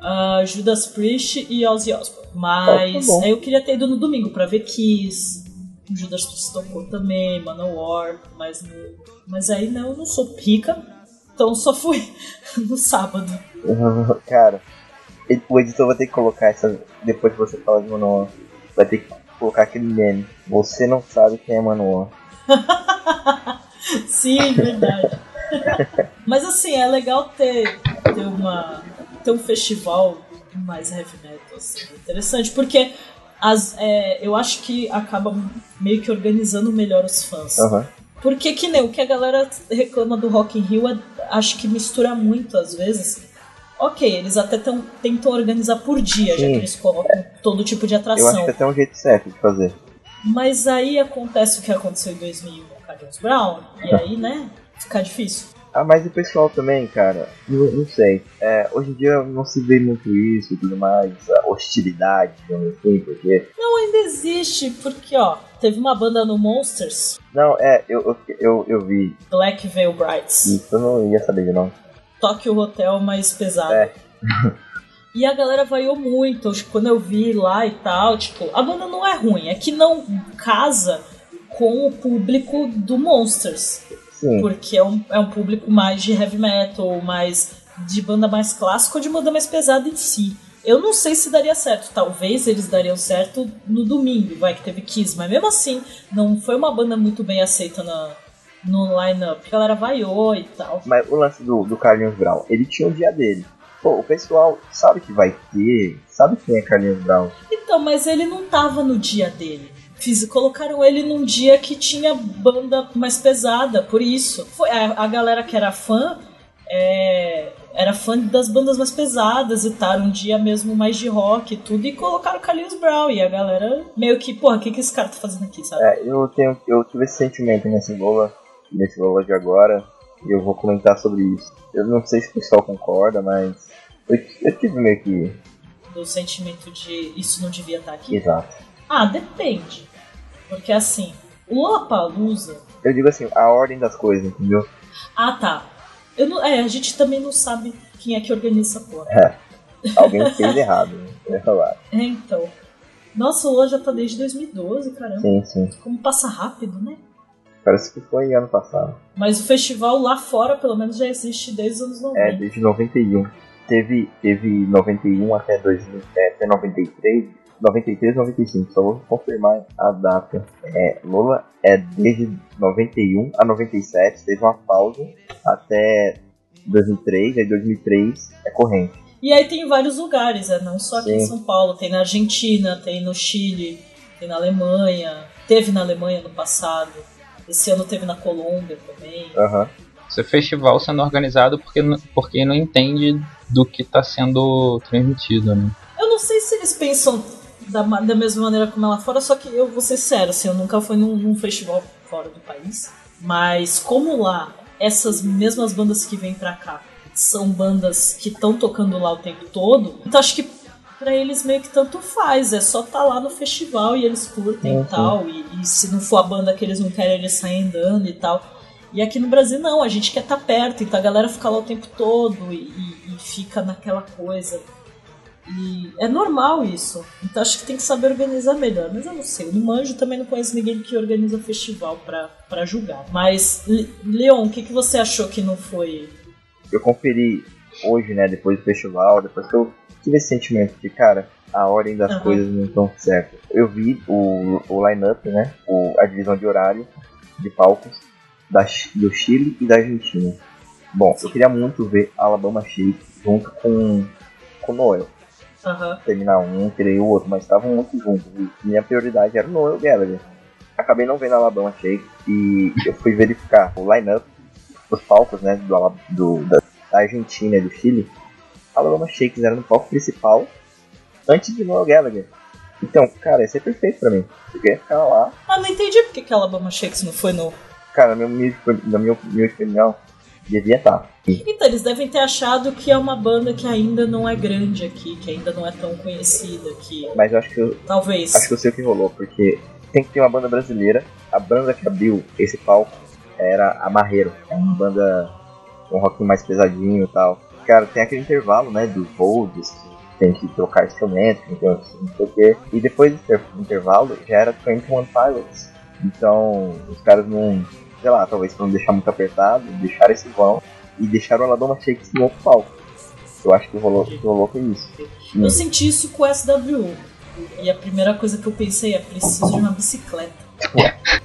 Ah, Judas Priest e Ozzy Osbourne. Mas Ah, tá bom. aí eu queria ter ido no domingo pra ver Kiss. O Judas Priest tocou também, Manowar, mas, mas aí não, eu não sou pica. Então só fui *laughs* no sábado. *laughs* Cara, o editor vai ter que colocar essa. Depois que você fala de Manoa, vai ter que colocar aquele meme. Você não sabe quem é Manoa. *laughs* Sim, verdade. Mas assim, é legal ter, ter, uma, ter um festival mais heavy metal. Assim, é interessante, porque as, é, eu acho que acaba meio que organizando melhor os fãs. Aham. Porque que nem o que a galera reclama do Rock in Rio, é- acho que mistura muito às vezes. Ok, eles até tão, tentam organizar por dia, já Sim. que eles colocam todo tipo de Eu acho atração. que até um jeito certo de fazer. Mas aí acontece o que aconteceu em 2001 com o Carlos Brown, e *laughs* aí, né, fica difícil. Ah, mas o pessoal também, cara, não, não sei. É, hoje em dia não se vê muito isso e tudo mais, a hostilidade, digamos assim, porque. Não, ainda existe, porque, ó, teve uma banda no Monsters, Não, é, eu, eu, eu, eu vi Black Veil Brides, isso, eu não ia saber de não. Tokyo Hotel mais pesado. É. *laughs* E a galera vaiou muito, que quando eu vi lá e tal, tipo, a banda não é ruim, é que não casa com o público do Monsters. Sim, Porque é um, é um público mais de heavy metal, mais de banda mais clássica ou de banda mais pesada em si. Eu não sei se daria certo. Talvez eles dariam certo no domingo, vai que teve Kiss, mas mesmo assim, não foi uma banda muito bem aceita na, no line-up. A galera vaiou e tal. Mas o lance do, do Carlinhos Brown, ele tinha o dia dele. Pô, o pessoal sabe que vai ter, sabe quem é Carlinhos Brown. Então, mas ele não tava no dia dele. Fiz, colocaram ele num dia que tinha banda mais pesada, por isso. Foi a, a galera que era fã é, era fã das bandas mais pesadas e tal, um dia mesmo mais de rock e tudo, e colocaram o Carlinhos Brown. E a galera meio que, porra, o que, que esse cara tá fazendo aqui, sabe? É, eu, tenho, eu tive esse sentimento nesse Lola, nesse Lola de agora, e eu vou comentar sobre isso. Eu não sei se o pessoal concorda, mas eu, eu tive meio que. Do sentimento de isso não devia estar aqui. Exato. Ah, depende. Porque assim, o Lollapalooza... Eu digo assim, a ordem das coisas, entendeu? Ah, tá. Eu não, é, a gente também não sabe quem é que organiza essa porra. É. Alguém fez errado, ia falar. *laughs* É, então. Nossa, o Lola já tá desde 2012, caramba. Sim, sim. Como passa rápido, né? Parece que foi ano passado. Mas o festival lá fora, pelo menos, já existe desde os anos 90. É, desde 91. Teve, teve 91 até, 2000, é, até 93. 93, 95, só vou confirmar a data. É, Lola é desde 91 a 97, teve uma pausa até 2003, aí 2003 é corrente. E aí tem em vários lugares, é, não só aqui em Sim. São Paulo, tem na Argentina, tem no Chile, tem na Alemanha, teve na Alemanha no passado, esse ano teve na Colômbia também. Aham. Esse festival sendo organizado porque, porque não entende do que está sendo transmitido, né? Eu não sei se eles pensam da, da mesma maneira como lá fora, só que eu vou ser sério, assim, eu nunca fui num, num festival fora do país. Mas como lá, essas mesmas bandas que vêm pra cá são bandas que estão tocando lá o tempo todo, então acho que pra eles meio que tanto faz, é só tá lá no festival e eles curtem Uhum. e tal, e, e se não for a banda que eles não querem, eles saem andando e tal. E aqui no Brasil não, a gente quer estar perto, então a galera fica lá o tempo todo e- e fica naquela coisa. E é normal isso. Então acho que tem que saber organizar melhor. Mas eu não sei, eu não manjo também não conheço ninguém que organiza festival pra, pra julgar. Mas, Le- Leon, o que, que você achou que não foi. Eu conferi hoje, né, depois do festival, depois que eu tive esse sentimento de, cara, a ordem das Aham. coisas não estão certas. Eu vi o, o line-up, né, o, a divisão de horário de palcos da, do Chile e da Argentina. Bom, eu queria muito ver Alabama Shake junto com, com Noel. Aham. terminar um, tirei o outro, mas estavam muito juntos. E minha prioridade era o Noel Gallagher. Acabei não vendo Alabama Shake e eu fui verificar o line-up, os palcos, né, do, do- da, Argentina e do Chile. Alabama Shakes era no palco principal antes de Noel Gallagher. Então, cara, ia ser perfeito pra mim. Eu ia ficar lá. Ah, não entendi porque que a Alabama Shakes não foi no. Cara, na minha, na minha opinião, devia estar. Então, eles devem ter achado que é uma banda que ainda não é grande aqui, que ainda não é tão conhecida aqui. Mas eu acho que eu, Talvez. Acho que eu sei o que rolou, porque tem que ter uma banda brasileira. A banda que abriu esse palco era a Marreiro. É uma banda com um rock mais pesadinho e tal. Cara, tem aquele intervalo, né, dos holds, tem que trocar instrumento, que não sei o quê. E depois do do intervalo já era 21 Pilots. Então, os caras não, sei lá, talvez pra não deixar muito apertado, deixaram esse vão e deixaram o Aladoma Shakes no outro palco. Eu acho que rolou, que rolou foi isso. Hum. Eu senti isso com o SWU. E a primeira coisa que eu pensei é: preciso de uma bicicleta.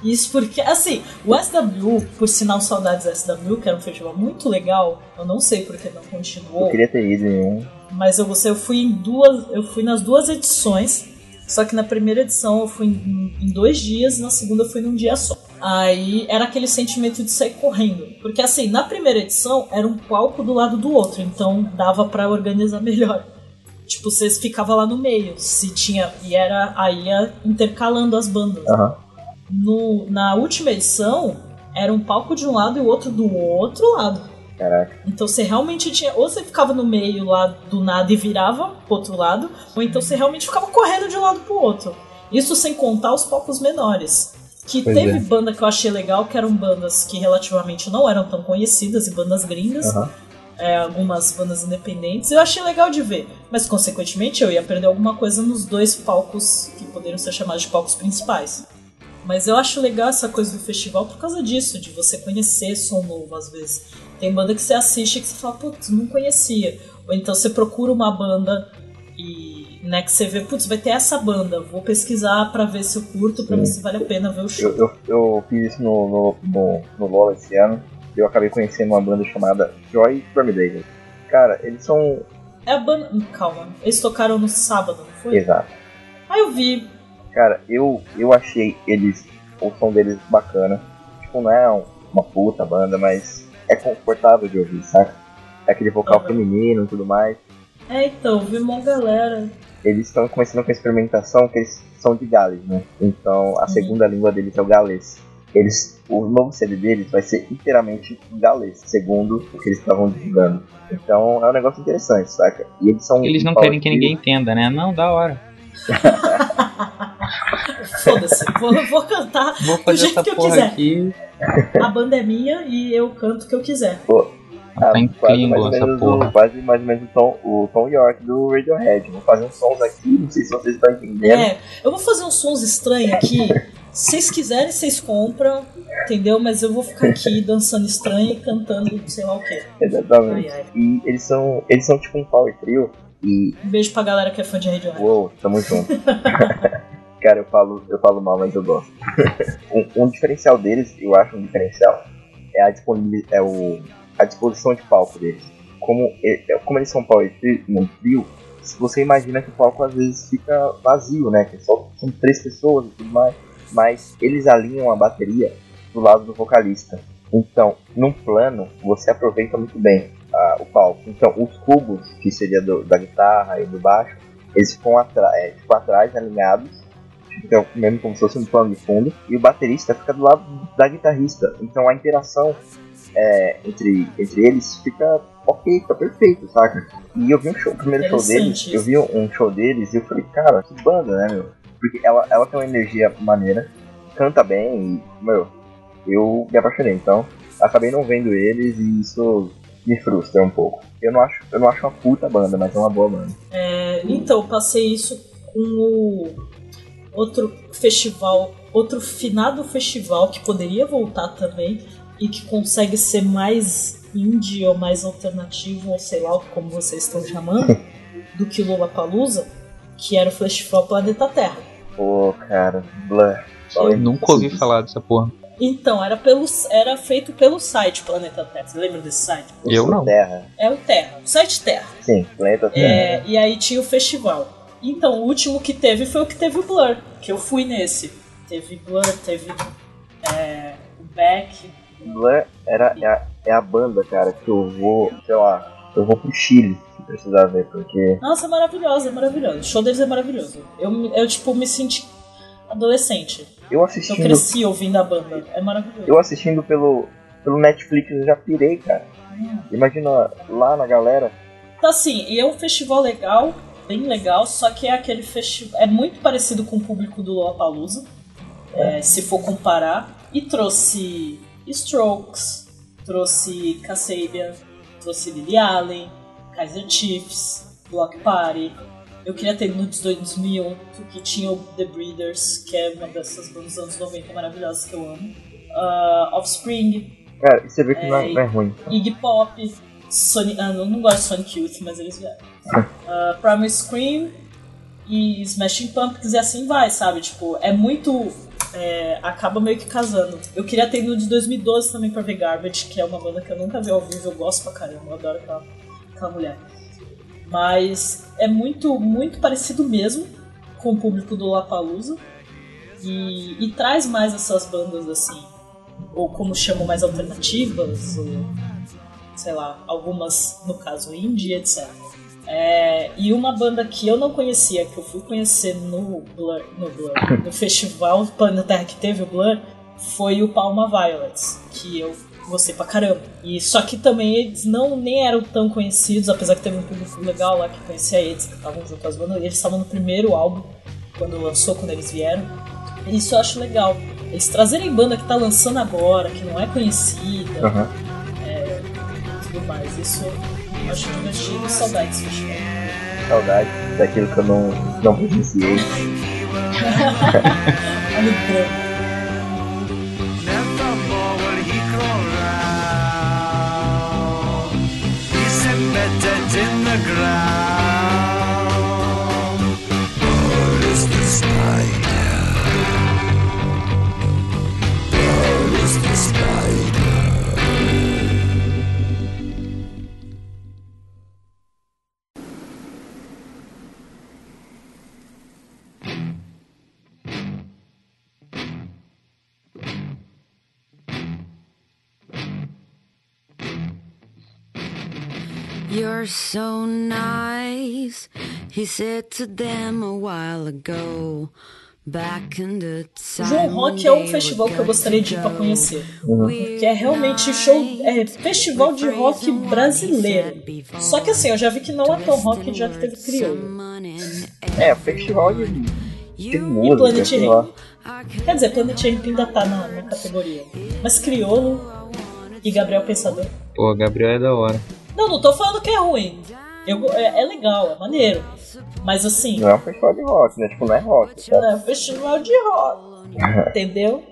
Isso porque, assim, o SWU, por sinal saudades SWU, que era um festival muito legal, eu não sei porque não continuou, Eu queria ter ido em um. mas eu, você, eu fui em duas. Eu fui nas duas edições. Só que na primeira edição eu fui em, em dois dias, na segunda eu fui num dia só. Aí era aquele sentimento de sair correndo. Porque assim, na primeira edição era um palco do lado do outro, então dava pra organizar *laughs* melhor. Tipo, vocês ficavam lá no meio, se tinha. E era aí ia intercalando as bandas. Aham. No, na última edição, era um palco de um lado e o outro do outro lado. Caraca. Então você realmente tinha. Ou você ficava no meio lá do nada e virava pro outro lado, ou então você realmente ficava correndo de um lado pro outro. Isso sem contar os palcos menores. Que Pois teve é. banda que eu achei legal, que eram bandas que relativamente não eram tão conhecidas e bandas gringas, é, algumas bandas independentes. Eu achei legal de ver, mas consequentemente eu ia perder alguma coisa nos dois palcos que poderiam ser chamados de palcos principais. Mas eu acho legal essa coisa do festival por causa disso, de você conhecer som novo às vezes. Tem banda que você assiste que você fala, putz, não conhecia. Ou então você procura uma banda E né, que você vê, putz, vai ter essa banda, vou pesquisar pra ver se eu curto, pra ver se vale a pena ver o show. Eu, eu, eu fiz isso no, no, no, no LoL esse ano. e Eu acabei conhecendo uma banda chamada Joy Formidable. Cara, eles são. É a banda. Calma, eles tocaram no sábado, não foi? Exato. Ah, eu vi. Cara, eu, eu achei eles. O som deles bacana. Tipo, não é um- uma puta banda, mas é confortável de ouvir, saca? É aquele vocal Aham. feminino e tudo mais. É, então, vi uma galera. Eles estão começando com a experimentação que eles são de Gales, né? Então a segunda língua deles é o galês. Eles, o novo CD deles vai ser inteiramente em galês, segundo o que eles estavam divulgando. Então é um negócio interessante, saca? E eles são Eles não querem que ninguém entenda, né? Não, da hora. *laughs* Foda-se, vou, vou cantar Vou do jeito essa que eu quiser. aqui. A banda é minha e eu canto o que eu quiser. Ah, Tá ou essa menos porra. o, quase mais ou menos o Tom, o Tom York do Radiohead. Vou fazer uns sons aqui, não sei se vocês estão entendendo. É, eu vou fazer uns sons estranhos aqui. *laughs* Se vocês quiserem, vocês compram, entendeu? Mas eu vou ficar aqui *laughs* dançando estranho e cantando sei lá o quê. Exatamente. Ai, ai. E eles são, eles são tipo um power trio. E Um beijo pra galera que é fã de Radiohead. Uou, tamo junto. *laughs* Cara, eu falo, eu falo mal, mas eu gosto. um, um diferencial deles, eu acho um diferencial, é a, disponibil- é o, a disposição de palco deles. Como, e- é- como eles são power trio, um trio, se você imagina que o palco às vezes fica vazio, né? Que só são três pessoas e tudo mais. Mas eles alinham a bateria do lado do vocalista. Então, num plano, você aproveita muito bem ah, o palco. Então, os cubos, que seria do- da guitarra e do baixo, eles ficam atra é, tipo, atrás, alinhados, então, mesmo como se fosse um plano de fundo, e o baterista fica do lado da guitarrista. Então a interação é, entre, entre eles fica ok, fica perfeito, saca? E eu vi um show, o primeiro show deles, eu vi um show deles e eu falei, cara, que banda, né, meu? Porque ela, ela tem uma energia maneira, canta bem e, meu, eu me apaixonei. Então, acabei não vendo eles e isso me frustra um pouco. Eu não acho, eu não acho uma puta banda, mas é uma boa banda. É, então, passei isso com o outro festival, outro finado festival que poderia voltar também e que consegue ser mais indie ou mais alternativo, ou sei lá como vocês estão chamando, *laughs* do que o Lollapalooza, que era o Festival Planeta Terra. Pô, cara, Blur. Eu nunca ouvi falar dessa porra. Então, era, pelo, era feito pelo site Planeta Terra. Você lembra desse site? Eu não. Terra. É o Terra, o site Terra. Sim, planeta Terra. É, e aí tinha o festival. Então, o último que teve foi o que teve o Blur, que eu fui nesse. Teve Blur, teve é, o Beck. Blur era, é, a, é a banda, cara, que eu vou, sei lá, eu vou pro Chile, se precisar ver, porque. Nossa, é maravilhosa, é maravilhosa. O show deles é maravilhoso. Eu, eu tipo, me senti adolescente. Eu Eu assistindo. cresci ouvindo a banda. É maravilhoso. Eu assistindo pelo, pelo Netflix eu já pirei, cara. Imagina lá na galera. Então, assim, e é um festival legal, bem legal, só que é aquele festival. É muito parecido com o público do Lollapalooza, é, se for comparar. E trouxe Strokes, trouxe Kasabian, trouxe Lily Allen, Kaiser Chiefs, Block Party. Eu queria ter Nudes 2000, que tinha o The Breeders, que é uma dessas bandas dos anos 90 maravilhosas que eu amo. Ah, Offspring, Cara, você vê que não, é, É, não é ruim. Iggy Pop, Sonic, ah, não, não gosto de Sonic Youth, mas eles vieram. uh, *laughs* Primal Scream e Smashing Pumpkins e assim vai, sabe? Tipo, é muito. É, acaba meio que casando. Eu queria ter no de 2012 também pra ver Garbage, que é uma banda que eu nunca vi ao vivo, eu gosto pra caramba, eu adoro aquela, aquela mulher. Mas é muito, muito parecido mesmo com o público do Lapalooza e, e traz mais essas bandas assim, ou como chamam mais alternativas, ou sei lá, algumas, no caso, indie, etc. É, e uma banda que eu não conhecia, que eu fui conhecer no Blur, no, Blur, *laughs* no festival que teve o Blur, foi o Palma Violets, que eu gostei pra caramba. E só que também eles não nem eram tão conhecidos, apesar que teve um público legal lá que conhecia eles, que estavam junto às bandas. Eles estavam no primeiro álbum, quando lançou, quando eles vieram. Isso eu acho legal. Eles trazerem banda que tá lançando agora, que não é conhecida, Aham. tudo mais. Isso eu saudades festival. Saudade daquilo que eu não, não presenciei. Olha o in the ground. You're so nice, he said to them a while ago. Back in the João Rock é um festival que eu gostaria de ir pra conhecer. Que é realmente show. É festival de rock brasileiro. Só que assim, eu já vi que não é tão rock já que teve crioulo. É, festival de, de E. Planet. Ramp. Quer dizer, Planet Ramp ainda tá na, na categoria. Mas crioulo e Gabriel Pensador. Pô, Gabriel é da hora. Não, não tô falando que é ruim. Eu, é, é legal, é maneiro. Mas assim, Não é um festival de rock, né? Tipo, não é rock. Sabe? é um festival de rock. *laughs* Entendeu?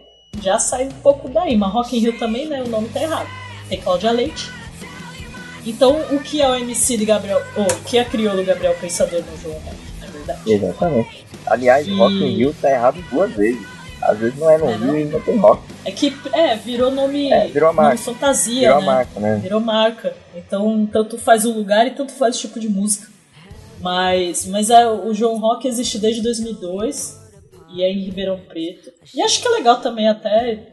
Já sai um pouco daí. Mas Rock in Rio também, né? O nome tá errado. Tem Cláudia Leite. Então, o que é o MC de Gabriel. Ou o que é crioulo Gabriel Pensador no João Rock, na verdade. Exatamente. Aliás, E- Rock in Rio tá errado duas vezes. Às vezes não é no É, Rio não? e não tem rock. É que, é, virou nome. É, virou a nome marca. fantasia, Virou a né? marca, né? Virou marca. Então, tanto faz o lugar e tanto faz o tipo de música. Mas, mas é, o João Rock existe desde 2002 e é em Ribeirão Preto. E acho que é legal também até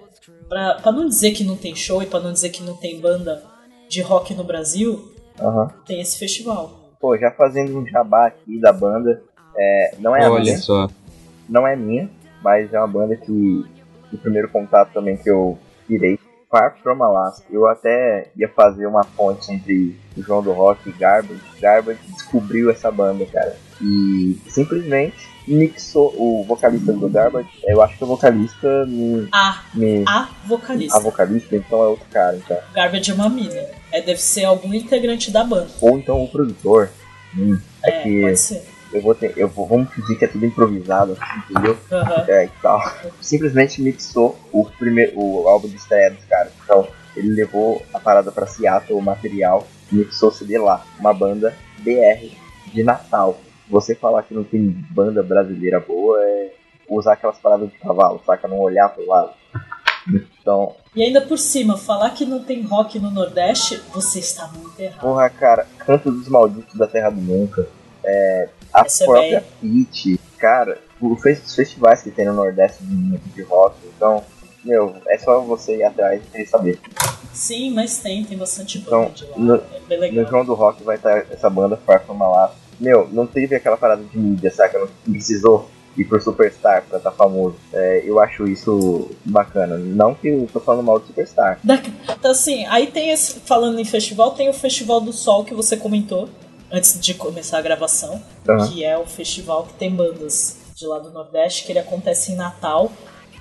pra, pra não dizer que não tem show e pra não dizer que não tem banda de rock no Brasil, Aham. tem esse festival. Pô, já fazendo um jabá aqui da banda. é, não é a Olha minha, só. não é minha, mas é uma banda que o primeiro contato também que eu tirei. Far From Alaska. Eu até ia fazer uma ponte entre o João do Rock e Garbage. Garbage descobriu essa banda, cara. E simplesmente mixou o vocalista do Garbage. Eu acho que o vocalista me. A, me a vocalista. a vocalista, então é outro cara, então. Garbage é uma mina. É, deve ser algum integrante da banda. Ou então o produtor. Hum, é, É, que pode ser. Eu vou ter. Eu vou, vamos fingir que é tudo improvisado, entendeu? Aham. É, e tal. Simplesmente mixou o primeiro o álbum de estreia dos caras. Então, ele levou a parada pra Seattle, o material, mixou CD lá. Uma banda BR de Natal. Você falar que não tem banda brasileira boa é usar aquelas paradas de cavalo, saca? Não olhar pro lado. Então, E ainda por cima, falar que não tem rock no Nordeste, você está muito errado. porra, cara, Canto dos Malditos da Terra do Nunca. É, a Essa é própria Pit, cara, os fe- os festivais que tem no Nordeste de, rock, então, meu, é só você ir atrás e saber. Sim, mas tem, tem bastante Então, banda lá. no- é No. João do Rock vai estar essa banda Far From Alaska. Meu, não teve aquela parada de mídia, saca? Não precisou ir pro Superstar pra estar famoso. É, eu acho isso bacana. Não que eu tô falando mal do Superstar. Daqui- Então, assim, aí tem esse. Falando em festival, tem o Festival do Sol que você comentou antes de começar a gravação, Aham. que é o festival que tem bandas de lá do Nordeste, que ele acontece em Natal.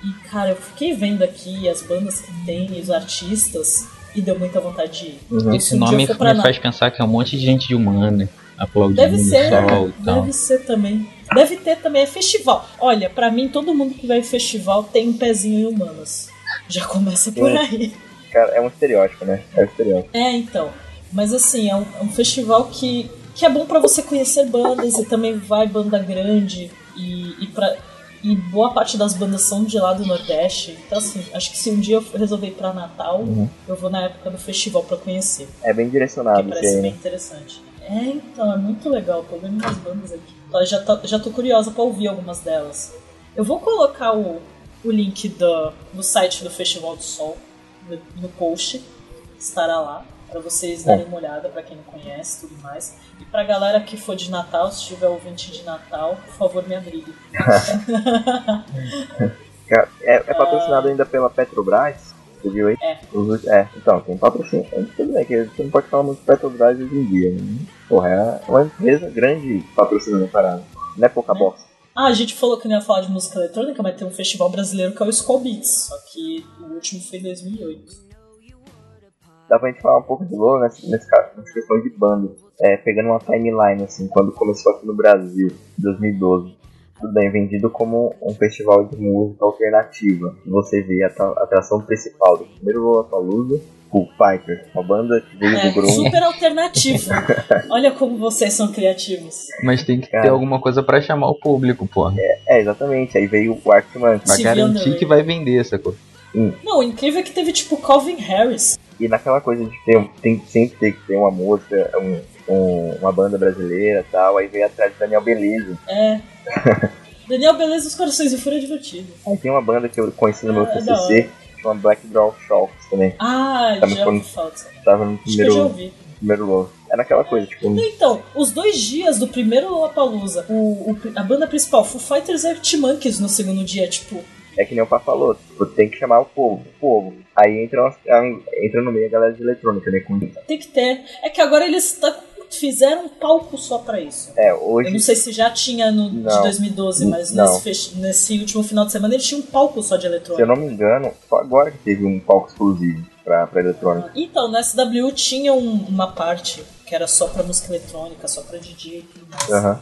E, cara, eu fiquei vendo aqui as bandas que tem e os artistas, e deu muita vontade de ir. Então, Esse se um nome me faz pensar que é um monte de gente de humana aplaudindo Deve ser, o sol e tal. deve ser também. Deve ter também, é festival. Olha, pra mim, todo mundo que vai em festival tem um pezinho em humanas. Já começa por É. aí. Cara, é um estereótipo, né? É um estereótipo. É, então. Mas assim, é um, é um festival que, que é bom pra você conhecer bandas e também vai banda grande e, e, pra, e boa parte das bandas são de lá do Nordeste. Então assim, acho que se um dia eu resolver ir pra Natal, Uhum. eu vou na época do festival pra conhecer. É bem Que direcionado isso parece bem interessante. É, então, é muito legal. Tô vendo umas bandas aqui. Já tô, já tô curiosa pra ouvir algumas delas. Eu vou colocar o, o link do, do site do Festival do Sol no, no post. Estará lá. Pra vocês darem uma olhada, pra quem não conhece tudo mais. E pra galera que for de Natal, se tiver ouvinte de Natal, por favor, me abrigue. Cara, *laughs* É, é patrocinado ainda pela Petrobras. Você viu aí? É. Os- é, então, tem patrocínio. Tudo bem, que você não pode falar muito de Petrobras hoje em dia. Né? Porra, é uma empresa grande patrocinando a parada. Não é pouca bosta. Ah, a gente falou que não ia falar de música eletrônica, mas tem um festival brasileiro que é o Skull Beats. Só que o último foi em 2008. Dá pra gente falar um pouco de LoL nessa, nesse caso, nessa questão de banda. É, pegando uma timeline, assim, quando começou aqui no Brasil, em 2012. Tudo bem, vendido como um festival de música alternativa. Você vê a tra- atração principal do primeiro Lollapalooza, Foo Fighters, uma banda que veio É, do Grunge. super alternativo. *laughs* Olha como vocês são criativos. Mas tem que ter Cara. alguma coisa pra chamar o público, porra. É, exatamente, aí veio o Arctic Monkeys. Pra garantir vendo- que vai vender, sacou? Não, o incrível é que teve tipo Calvin Harris. E naquela coisa de ter, tem, sempre ter que ter uma música, um- um- uma banda brasileira e tal, aí veio atrás de Daniel Beleza. É. *laughs* Daniel Beleza os Corações de Fúria é divertido. Aí tem uma banda que eu conheci no meu Ah, é TCC, chama Black Draw Shops também. Ah, Também já disso. Tava no Acho que eu já primeiro, ouvi. primeiro logo. era aquela coisa, tipo, Então, os dois dias do primeiro Lollapalooza, o, o, a banda principal, Foo Fighters e Arctic no segundo dia, tipo... é que nem o Pá falou, tipo, tem que chamar o povo, o povo. Aí entra, entra no meio a galera de eletrônica, né? Com, Tem que ter. É que agora eles tá- fizeram um palco só pra isso. é, Eu hoje não sei se já tinha no de Não. 2012, mas nesse, fech- nesse último final de semana eles tinham um palco só de Se eu eletrônica. não me engano, só agora que teve um palco exclusivo pra, pra eletrônica. Então, na SW tinha um- uma parte que era só pra música eletrônica, só pra DJ e tudo mais. Aham.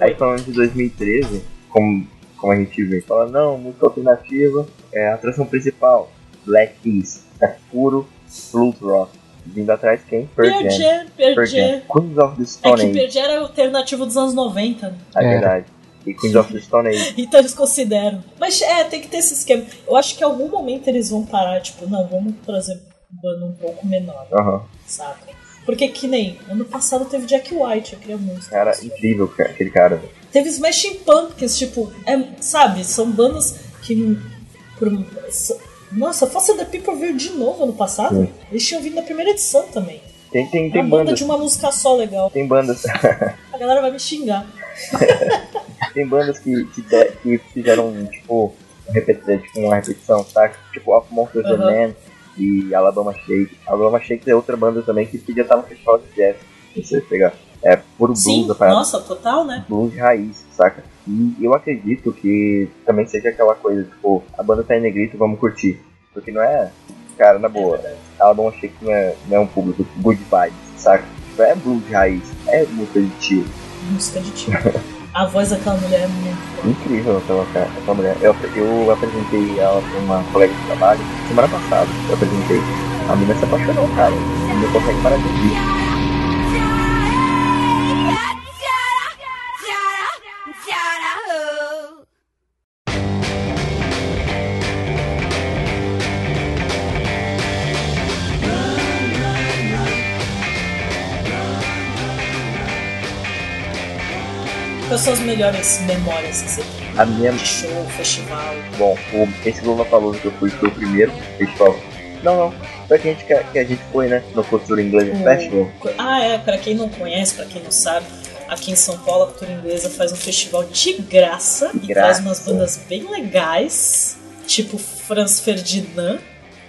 Aí falando de 2013, como, como a gente vê, fala, não, música alternativa é a atração principal, Black Keys, é puro blues rock. Vindo atrás quem? Pearl Jam. Pearl Jam. Queens of the É Stone que Age, Pearl Jam era alternativo dos anos 90, né? é É. verdade. E Queens of the Stone Age. *laughs* Então eles consideram. Mas é, tem que ter esse esquema. Eu acho que em algum momento eles vão parar, tipo, não, vamos trazer um bando um pouco menor, Aham. saca? Porque que nem ano passado teve Jack White, eu queria muito. Cara, incrível aquele cara. Teve Smashing Pumpkins, tipo, é, sabe, são bandas que. Por, nossa, Foster the People veio de novo ano passado. Sim. Eles tinham vindo na primeira edição também. Tem, tem, Uma tem banda bandas. de uma música só legal. Tem bandas. *laughs* A galera vai me xingar. *laughs* tem bandas que, que, que fizeram, tipo, um repeti- tipo, uma repetição, tá? Tipo, Of Monsters and Aham. Men e Alabama Shake. Alabama Shake é outra banda também que podia estar no festival de jazz. Se você pegar. É puro Sim, blues, parada. nossa, total, né? blues de raiz, saca? E eu acredito que também seja aquela coisa, tipo, a banda tá em negrito, vamos curtir. Porque não é, cara, na boa, Alabama Shake não é, não é um público good vibes, saca? Tipo, é blues de raiz, é música de tio. Música de tio. *laughs* A voz daquela mulher é muito boa. Incrível aquela, cara, aquela mulher. Eu, eu apresentei ela pra uma colega de trabalho semana passada. Eu apresentei. A menina se apaixonou, cara. A menina consegue parar de ouvir. Quais são as melhores memórias que você tem? A minha, De show, festival. bom, o, esse Lula falou que eu fui foi o primeiro festival. Não, não. Foi que a gente, que a- que a gente foi, né? No Cultura Inglesa O- Festival. Ah, é, pra quem não conhece, pra quem não sabe, aqui em São Paulo a Cultura Inglesa faz um festival de graça e Graça. traz umas bandas bem legais, tipo Franz Ferdinand,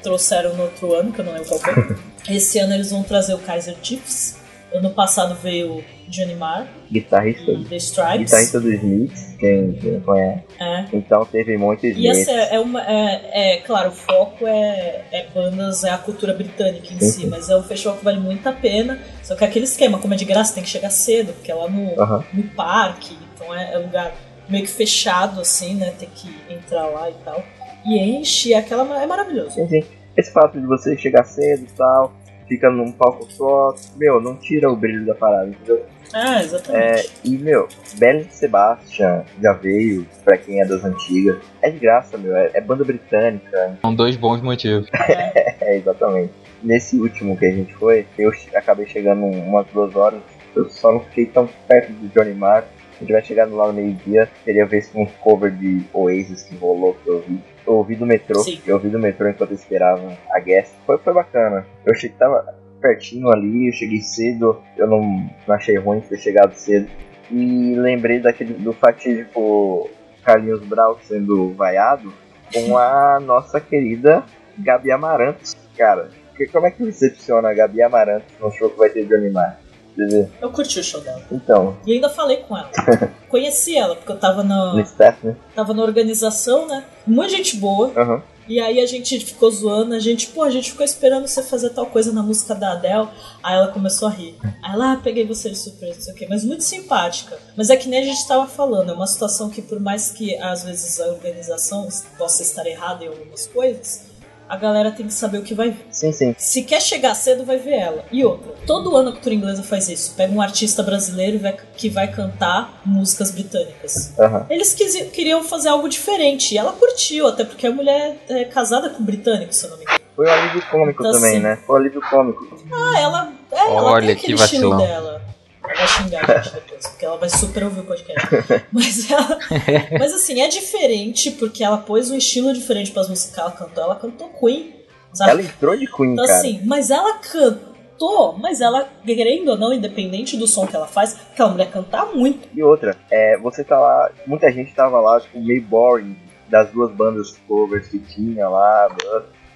trouxeram no outro ano, que eu não lembro qual foi. *laughs* Esse ano eles vão trazer o Kaiser Chiefs. Ano passado veio Johnny Marr Guitarrista. e The Stripes. Guitarrista do Smith, quem, quem conhece. É. Então teve muito E essa é, é uma. É, é, claro, o foco é, é bandas, é a cultura britânica em Sim, si, mas é um festival que vale muito a pena. Só que é aquele esquema, como é de graça, tem que chegar cedo, porque é lá no, Aham. no parque, então é, é lugar meio que fechado, assim, né? Tem que entrar lá e tal. E enche, e aquela é maravilhoso. Sim, sim. Esse fato de você chegar cedo e tal, fica num palco só, meu, não tira o brilho da parada, entendeu? Ah, exatamente. É, e, meu, Belle Sebastian já veio, pra quem é das antigas. É de graça, meu, é, é banda britânica. São dois bons motivos. *laughs* *laughs* É, exatamente. Nesse último que a gente foi, eu acabei chegando umas duas horas. Eu só não fiquei tão perto do Johnny Marr. Eu tivesse chegado lá no meio-dia, teria visto um cover de Oasis que rolou que eu ouvi. Eu ouvi do metrô, Sim. eu ouvi do metrô enquanto eu esperava a guest. Foi, foi bacana. Eu achei que tava pertinho ali, eu cheguei cedo, eu não, não achei ruim ter chegado cedo. E lembrei daquele do fatídico Carlinhos Brau sendo vaiado com a *laughs* nossa querida Gabi Amarantos. Cara, que- como é que recepciona a Gabi Amarantos no show que vai ter de animar? Eu curti o show dela. Então, E ainda falei com ela. *laughs* Conheci ela, porque eu tava na, no staff, né? tava na organização, né? Muita gente boa. Aham. E aí a gente ficou zoando, a gente, pô, a gente ficou esperando você fazer tal coisa na música da Adele. Aí ela começou a rir. Aí lá, ah, peguei você de surpresa, não sei o quê. Mas muito simpática. Mas é que nem a gente tava falando, é uma situação que por mais que às vezes a organização possa estar errada em algumas coisas, a galera tem que saber o que vai vir. Sim, sim. Se quer chegar cedo, vai ver ela. E outra, todo ano a cultura inglesa faz isso. Pega um artista brasileiro que vai cantar músicas britânicas. Aham. Eles quisi- queriam fazer algo diferente. E ela curtiu, até porque a mulher é casada com um britânico, se eu não me engano. Foi um alívio cômico Então, também, assim, né? Foi um alívio cômico. Ah, ela, é, ela Olha tem que vacilão. dela. Ela vai xingar a gente depois, porque ela vai super ouvir o podcast. *laughs* Mas, ela, mas assim, é diferente, porque ela pôs um estilo diferente para as músicas que ela cantou. Ela cantou Queen, sabe? Ela entrou de Queen, Então, cara. assim, mas ela cantou mas ela, querendo ou não, independente do som que ela faz, aquela mulher canta muito. E outra, é, você tá lá, muita gente tava lá, tipo, meio boring das duas bandas covers que tinha lá.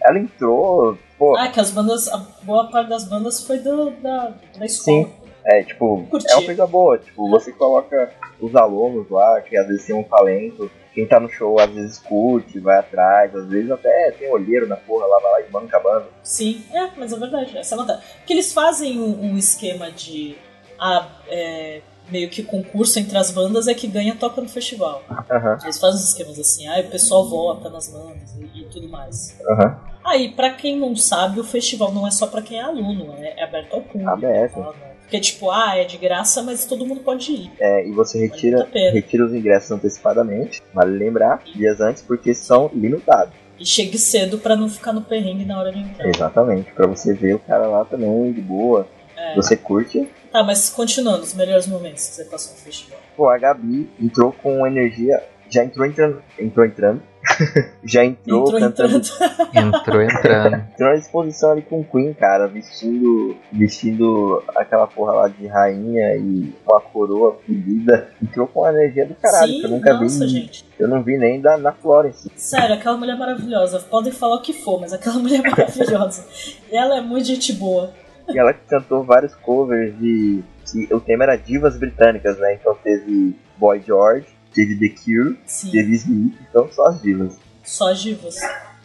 Ela entrou, pô. Ah, que as bandas, a boa parte das bandas foi do, da, da escola. Sim. É, tipo, Curti. é uma coisa boa. Tipo, você coloca os alunos lá, que às vezes tem um talento. Quem tá no show às vezes curte, vai atrás, às vezes até tem olheiro na porra lá, vai lá e banca a banda. Sim, é, mas é verdade, essa é a vantagem. Porque eles fazem um, um esquema de. ah, é, meio que concurso entre as bandas é que ganha toca no festival. Aham, Eles fazem uns esquemas assim, aí o pessoal vota nas bandas e, e tudo mais. aham. Aí, pra quem não sabe, o festival não é só pra quem é aluno, é, é aberto ao público. Aberto. tá? Porque, tipo, ah, é de graça, mas todo mundo pode ir. É, e você retira, retira os ingressos antecipadamente, vale lembrar, dias antes, porque são limitados. E chegue cedo pra não ficar no perrengue na hora de entrar. Exatamente, pra você ver o cara lá também de boa. É. Você curte. Tá, mas continuando, os melhores momentos que você passou no festival. Pô, a Gabi entrou com energia. Já entrou entrando. Entrou entrando. *laughs* já entrou, Entrou cantando. entrando. *laughs* Entrou entrando. Entrou na exposição ali com o Queen, cara, vestindo. Vestindo aquela porra lá de rainha e com a coroa pedida. Entrou com a energia do caralho, Sim, que eu nunca nossa, vi. gente. Eu não vi nem da, na Florence. Sério, aquela mulher é maravilhosa. Podem falar o que for, mas aquela *laughs* mulher é maravilhosa. ela é muito gente boa. E ela cantou vários covers de. Que o tema era divas britânicas, né? Então teve Boy George, teve The Cure, Sim, teve Smith, então só as divas. só as divas.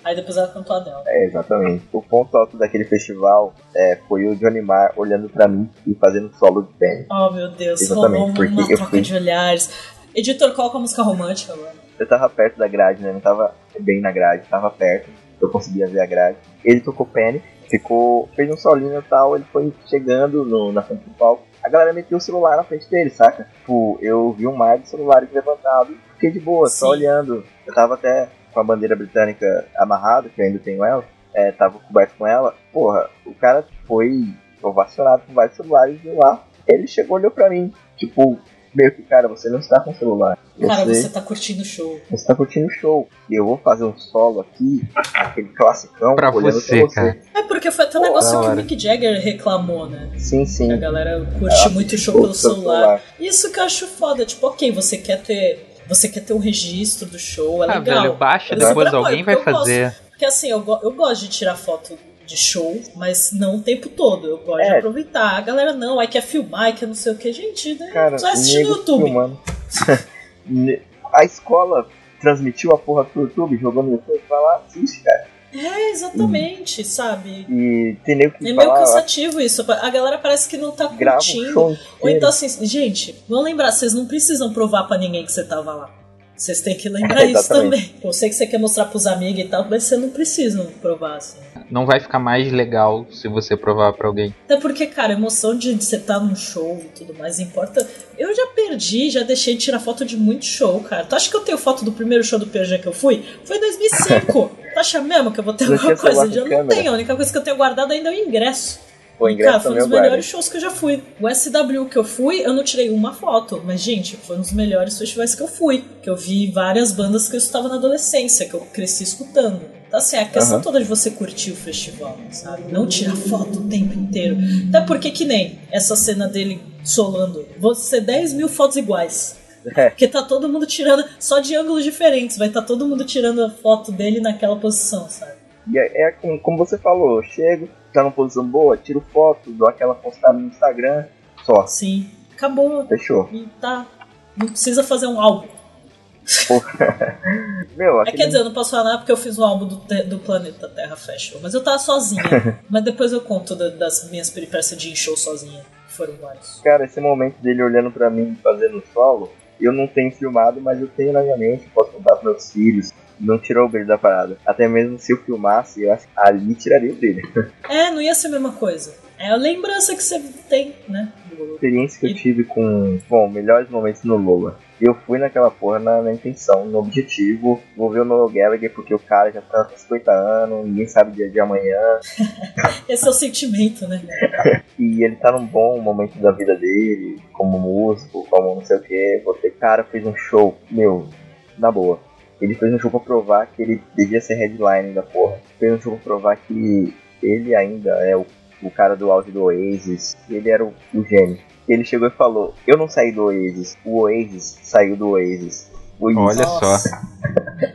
Aí depois ela cantou a dela. É, exatamente. O ponto alto daquele festival é, foi o Johnny Marr olhando pra mim e fazendo solo de pênis. Oh meu Deus, Exatamente, porque uma eu troca fui- de olhares. Editor, coloca a música romântica agora. Eu tava perto da grade, né? Não tava bem na grade, tava perto. Eu conseguia ver a grade. Ele tocou pênis, ficou. fez um solinho e tal, ele foi chegando no, na frente do palco. A galera meteu o celular na frente dele, saca? Tipo, eu vi um mar de celulares levantado e fiquei de boa, só Sim. olhando. Eu tava até com a bandeira britânica amarrada, que eu ainda tenho ela. É, tava coberto com ela. Porra, o cara foi ovacionado com vários celulares de lá. Ele chegou, olhou pra mim, tipo, meio que, cara, você não está com celular. Cara, você tá curtindo o show. Você tá curtindo o show. E eu vou fazer um solo aqui, aquele classicão, Pra olhando você, pra você. cara. É porque foi até um negócio que o. Mick Jagger reclamou, né? Sim, sim. Que a galera curte muito o show pelo seu celular. Isso que eu acho foda. Tipo, ok, você quer ter. Você quer ter um registro do show, é Ah, legal. velho, baixa, Eu depois alguém vai gosto. fazer. Porque assim, eu, go- eu gosto de tirar foto de show, mas não o tempo todo. Eu gosto de É. aproveitar. A galera não, aí quer filmar, aí quer não sei o que. Gente, né? Cara, só assistir no YouTube. *laughs* a escola transmitiu a porra pro YouTube, jogou no YouTube, vai lá, assiste, cara. É, exatamente, sabe? E tem nego que É meio fala, cansativo isso. A galera parece que não tá grava curtindo. Ou então assim, gente, vamos lembrar, vocês não precisam provar pra ninguém que você tava lá. Vocês têm que *laughs* lembrar isso Exatamente. também. Eu sei que você quer mostrar pros amigos e tal, mas você não precisa provar, assim. Não vai ficar mais legal se você provar pra alguém. Até porque, cara, a emoção de você estar num show e tudo mais importa. Eu já perdi, já deixei de tirar foto de muito show, cara. Tu acha que eu tenho foto do primeiro show do PG que eu fui? Foi em 2005. *laughs* tu acha mesmo que eu vou ter alguma coisa? Eu não câmera. tenho. A única coisa que eu tenho guardado ainda é o ingresso. E, ingresso cara, foi um dos melhores shows que eu já fui. O SW que eu fui, eu não tirei uma foto. Mas, gente, foi um dos melhores festivais que eu fui. Que eu vi várias bandas que eu estava na adolescência, que eu cresci escutando. Então, assim, a questão Aham. toda de você curtir o festival, sabe? Não tirar foto o tempo inteiro. Até porque, que nem essa cena dele solando. Ser 10 mil fotos iguais. É. Porque tá todo mundo tirando, só de ângulos diferentes. Vai estar todo mundo tirando a foto dele naquela posição, sabe? E é, é como, como você falou, eu chego, tá numa posição boa, tiro foto, dou aquela postada no Instagram, só, Sim. Acabou. fechou. E tá. Não precisa fazer um álbum. *laughs* Meu, É, aquele, quer dizer, eu não posso falar nada porque eu fiz um álbum do, do Planeta Terra Fashion. Mas eu tava sozinha. *laughs* mas depois eu conto da- das minhas peripécias de show sozinha. Que foram vários. cara, esse momento dele olhando pra mim fazendo solo, eu não tenho filmado, mas eu tenho na minha mente, posso contar pros meus filhos. Não tirou o brilho da parada. Até mesmo se eu filmasse, eu acho que ali tiraria o brilho. *laughs* É, não ia ser a mesma coisa. É a lembrança que você tem, né? A experiência que eu tive com, bom, melhores momentos no Lola. Eu fui naquela porra na, na intenção, no objetivo, vou ver o Noel Gallagher porque o cara já tá com 50 anos, ninguém sabe o dia de amanhã, *laughs* Esse é o sentimento, né? *laughs* e ele tá num bom momento da vida dele, como músico, como não sei o que. Você, cara, fez um show, meu, na boa. Ele fez um show pra provar que ele devia ser headline da porra. Fez um show pra provar que ele ainda é o o cara do auge do Oasis, ele era o, o gênio. Ele chegou e falou: Eu não saí do Oasis, o Oasis saiu do Oasis. Oasis. Olha Nossa. só.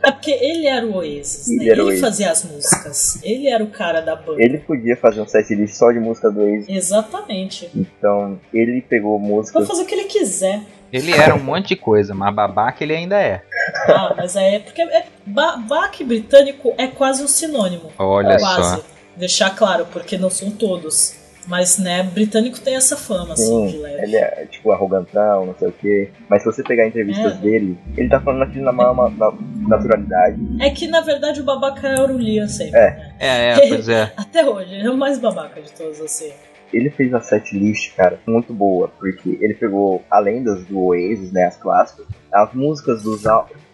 É porque ele era o Oasis, Ele né? era Ele o Oasis. fazia as músicas. Ele era o cara da banda. Ele podia fazer um setlist só de música do Oasis, Exatamente. então ele pegou Pode músicas. fazer o que ele quiser. Ele era um monte de coisa, mas babaca ele ainda é. Ah, mas é porque é, ba baque britânico é quase um sinônimo. Olha quase. só. Deixar claro, porque não são todos. Mas, né, britânico tem essa fama, assim, de Sim, leve. ele é tipo arrogantão, não sei o quê. Mas se você pegar entrevistas É. dele, ele tá falando aquilo na maior ma- na- naturalidade. É que, na verdade, o babaca era o Liam sempre. É. É, é, pois é. *laughs* Até hoje, ele é o mais babaca de todos, assim. Ele fez a setlist, cara, muito boa, porque ele pegou, além das do Oasis, né, as clássicas, as músicas dos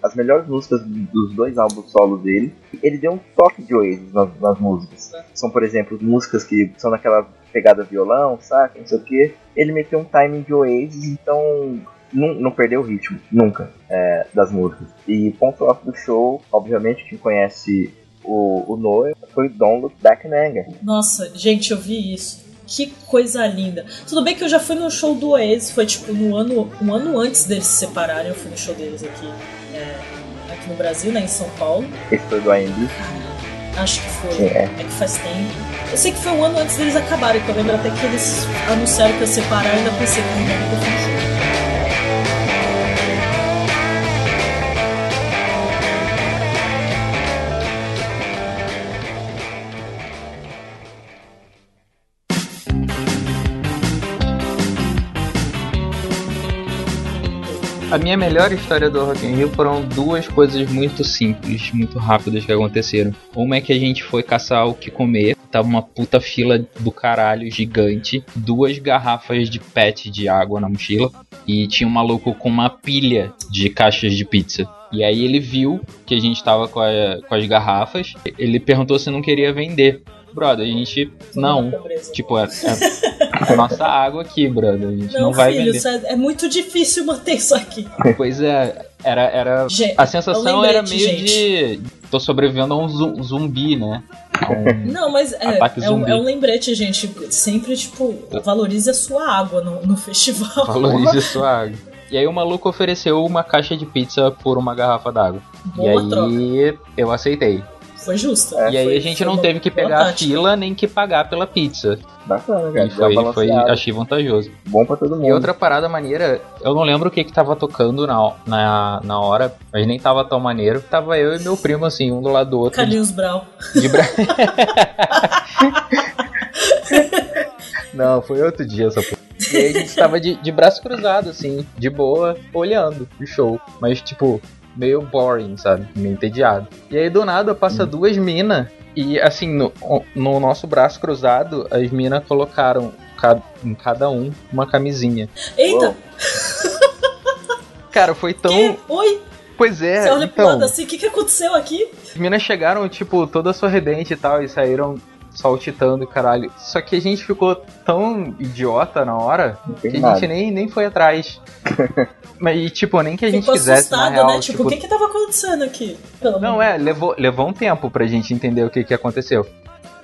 as melhores músicas dos dois álbuns solos dele, ele deu um toque de Oasis nas, nas músicas. São, por exemplo, músicas que são naquela pegada violão, saca, não sei o que. Ele meteu um timing de Oasis, então não, não perdeu o ritmo, nunca, é, das músicas. E ponto alto do show, obviamente, quem conhece o, o Noah, foi Don't Look Back in Anger. Nossa, gente, eu vi isso. Que coisa linda. Tudo bem que eu já fui no show do Oasis, foi tipo no ano, um ano antes deles se separarem, eu fui no show deles aqui, é, aqui no Brasil, né, em São Paulo. Esse foi do AMB. Acho que foi. É. É que faz tempo. Eu sei que foi um ano antes deles acabarem, que eu lembro até que eles anunciaram que ia separar e ainda pensei que não ia A minha melhor história do Rock in Rio foram duas coisas muito simples, muito rápidas que aconteceram. Uma é que a gente foi caçar o que comer, tava uma puta fila do caralho gigante, duas garrafas de pet de água na mochila e tinha um maluco com uma pilha de caixas de pizza. E aí ele viu que a gente tava com, a- com as garrafas, ele perguntou se não queria vender. Brother, a gente não. Tipo, é, é a nossa água aqui, brother. A gente não, Não, vai filho, vender. isso é, é muito difícil manter isso aqui. Pois é, era, era Gente, a sensação é um era meio de tô sobrevivendo a um zu- zumbi, né? A *laughs* um- Não, mas é, é, um, é um lembrete, gente. Sempre, tipo, valorize a sua água no, no festival. valorize *laughs* sua água. E aí o maluco ofereceu uma caixa de pizza por uma garrafa d'água. E aí troca. eu aceitei. Foi justo. e aí Foi- a gente não teve que pegar a fila nem que pagar pela pizza. Bacana, cara. E foi, foi achei vantajoso. Bom pra todo mundo. E outra parada maneira, eu não lembro o que que tava tocando na, na, na hora, mas nem tava tão maneiro. Tava eu e meu primo, assim, um do lado do outro. Carlinhos Brau. De bra... *laughs* Não, foi outro dia essa porra. E aí a gente tava de, de braço cruzado, assim, de boa, olhando o show. Mas, tipo, meio boring, sabe? Meio entediado. E aí do nada passa duas minas. E assim, no, no nosso braço cruzado, as minas colocaram ca- em cada um uma camisinha. Eita! Uou. *laughs* Cara, foi tão. Que? Oi? Pois é, Você olha pro então. lado assim, o que, que aconteceu aqui? As minas chegaram, tipo, toda sorridente e tal, e saíram saltitando, caralho. Só que a gente ficou tão idiota na hora que a nada. gente nem, nem foi atrás. *laughs* Mas, e, tipo, nem que a gente Ficou quisesse, na assustada, real. né? Tipo, tipo, o que que tava acontecendo aqui? Pelo Não, é, levou, levou um tempo pra gente entender o que, que aconteceu.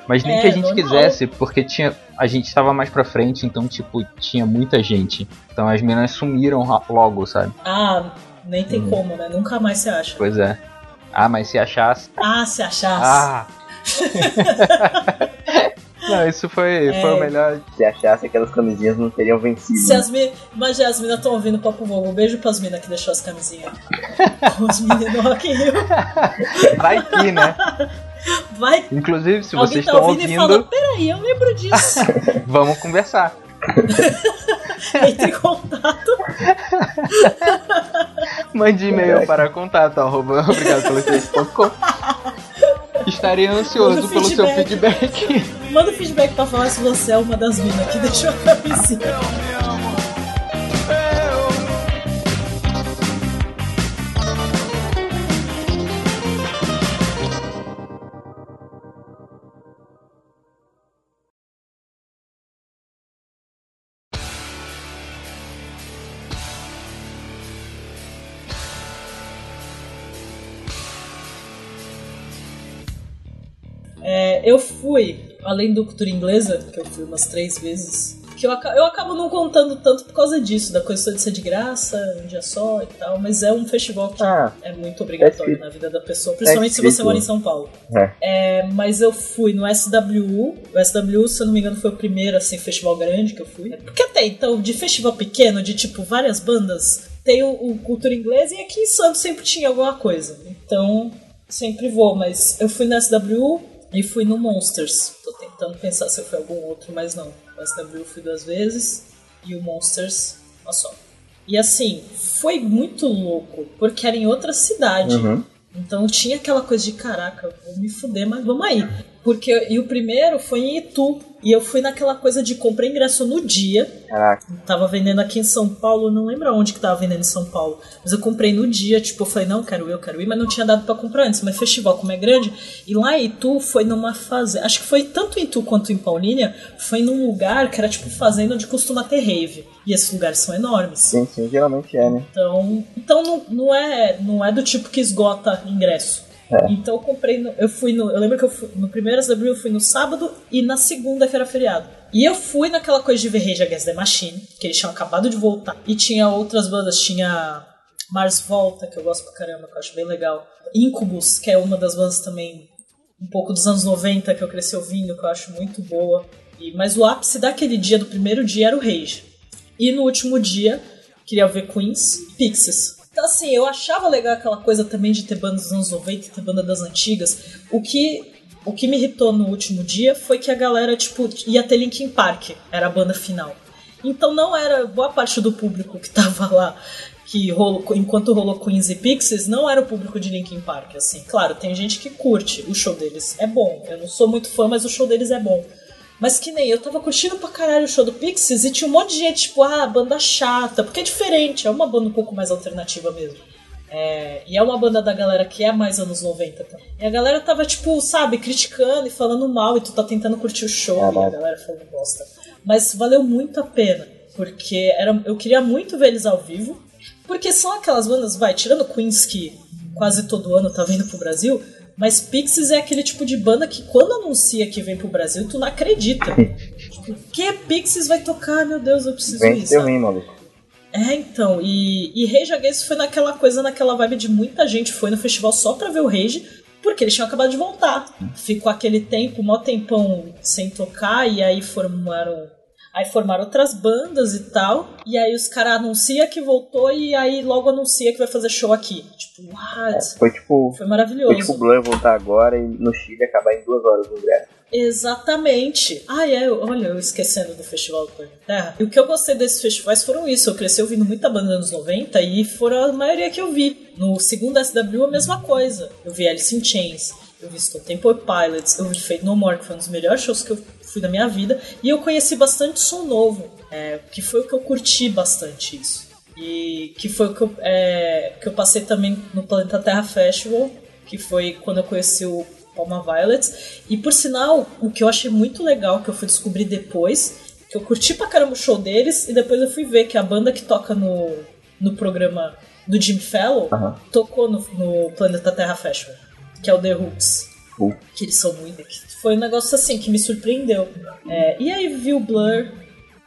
Mas nem É, que a gente normal. quisesse, porque tinha, a gente tava mais pra frente, então, tipo, tinha muita gente. Então as minas sumiram ra- logo, sabe? Ah, nem tem Hum. como, né? Nunca mais se acha. Pois é. Ah, mas se achasse. Ah, se achasse. Ah! *laughs* Não, isso foi, É. foi o melhor. Se achasse aquelas camisinhas não teriam vencido. Se as minas. Imagina, as minas estão ouvindo Papo Vogo. Um beijo pras minas que deixou as camisinhas. *laughs* Os meninos do Rock in Rio. Vai que, né? Vai. Inclusive, se Alguém vocês tá estão ouvindo e ouvindo, fala: Peraí, eu lembro disso. *laughs* vamos conversar. Entre em contato. Mande e-mail para contato, arroba, obrigado pelo. Estarei ansioso pelo seu feedback. feedback. Manda feedback pra falar se você é uma das minas que deixou a camisinha. É, eu fui além do cultura inglesa, que eu fui umas três vezes, que eu, eu acabo não contando tanto por causa disso, da coisa de ser de graça, um dia só e tal, mas é um festival que Ah, é muito obrigatório escrito. na vida da pessoa, principalmente se você mora em São Paulo. é. É, mas eu fui no SWU. O SWU, se eu não me engano, foi o primeiro assim, festival grande que eu fui. Porque até então, de festival pequeno, de tipo várias bandas, tem o, o Cultura Inglesa e aqui em Santos sempre tinha alguma coisa. Então, sempre vou, mas eu fui no SWU e fui no Monsters. Tô tentando pensar se fui algum outro, mas não. O SWU eu fui duas vezes e o Monsters uma só. E assim, foi muito louco, porque era em outra cidade. Uhum. Então tinha aquela coisa de caraca, vou me fuder, mas vamos aí. Porque e o primeiro foi em Itu. E eu fui naquela coisa de comprar ingresso no dia. Caraca, Tava vendendo aqui em São Paulo, não lembro onde que tava vendendo em São Paulo. Mas eu comprei no dia, tipo, eu falei, não, quero ir, eu quero ir, mas não tinha dado pra comprar antes. Mas festival, como é grande, e lá em Itu foi numa fazenda. Acho que foi tanto em Itu quanto em Paulínia, foi num lugar que era tipo fazenda onde costuma ter rave. E esses lugares são enormes. sim, sim, geralmente é, né? Então, então não, não, é, não é do tipo que esgota ingresso. É. Então eu comprei, no- eu fui no, eu lembro que eu fui, no primeiro SW eu fui no sábado e na segunda que era feriado. E eu fui naquela coisa de ver Rage Against the Machine, que eles tinham acabado de voltar. E tinha outras bandas, tinha Mars Volta, que eu gosto pra caramba, que eu acho bem legal. Incubus, que é uma das bandas também um pouco dos anos 90 que eu cresci ouvindo, que eu acho muito boa. E, mas o ápice daquele dia, do primeiro dia, era o Rage. E no último dia, queria ver Queens Pixies. Então, assim, eu achava legal aquela coisa também de ter bandas dos anos 90 e ter banda das antigas. O que, o que me irritou no último dia foi que a galera, tipo, ia ter Linkin Park, era a banda final. Então não era boa parte do público que tava lá, que rolou, enquanto rolou Queens e Pixies, não era o público de Linkin Park, assim. Claro, tem gente que curte, o show deles é bom. Eu não sou muito fã, mas o show deles é bom. Mas que nem eu tava curtindo pra caralho o show do Pixies e tinha um monte de gente, tipo, ah, banda chata, porque é diferente, é uma banda um pouco mais alternativa mesmo. É, e é uma banda da galera que é mais anos 90 também. E a galera tava, tipo, sabe, criticando e falando mal, e tu tá tentando curtir o show, e a galera falando bosta. Mas valeu muito a pena, porque era, eu queria muito ver eles ao vivo, porque são aquelas bandas, vai, tirando Queens que quase todo ano tá vindo pro Brasil, mas Pixies é aquele tipo de banda que quando anuncia que vem pro Brasil, tu não acredita. *laughs* tipo, que Pixies vai tocar? Meu Deus, eu preciso Vem ir. sabe? rim, maluco. É, então, e, e Rage Against foi naquela coisa, naquela vibe de muita gente foi no festival só pra ver o Rage, porque eles tinham acabado de voltar. Ficou aquele tempo, mó tempão sem tocar, e aí formaram. Aí formaram outras bandas e tal, e aí os caras anunciam que voltou e aí logo anuncia que vai fazer show aqui. Tipo, what? Foi tipo. Foi Foi maravilhoso. tipo o Blur voltar agora e no Chile acabar em duas horas no ingresso. Exatamente. Ah, é, eu- olha, eu esquecendo do Festival do Planeta Terra. E o que eu gostei desses festivais foram isso. Eu cresci ouvindo muita banda nos anos 90 e foram a maioria que eu vi. No segundo SW, a mesma coisa. Eu vi Alice in Chains, eu vi Stone Temple Pilots, eu vi Fate No More, que foi um dos melhores shows que eu fui da minha vida. E eu conheci bastante som novo, é, que foi o que eu curti bastante isso. E que foi o que eu, é, que eu passei também no Planeta Terra Festival, que foi quando eu conheci o Palma Violets. E por sinal, o que eu achei muito legal, que eu fui descobrir depois, que eu curti pra caramba o show deles, e depois eu fui ver que a banda que toca no, no programa do Jim Fellow Aham. tocou no, no Planeta Terra Festival, que é o The Roots. Uh. Que eles são muito. Foi um negócio assim que me surpreendeu. É, e aí vi o Blur.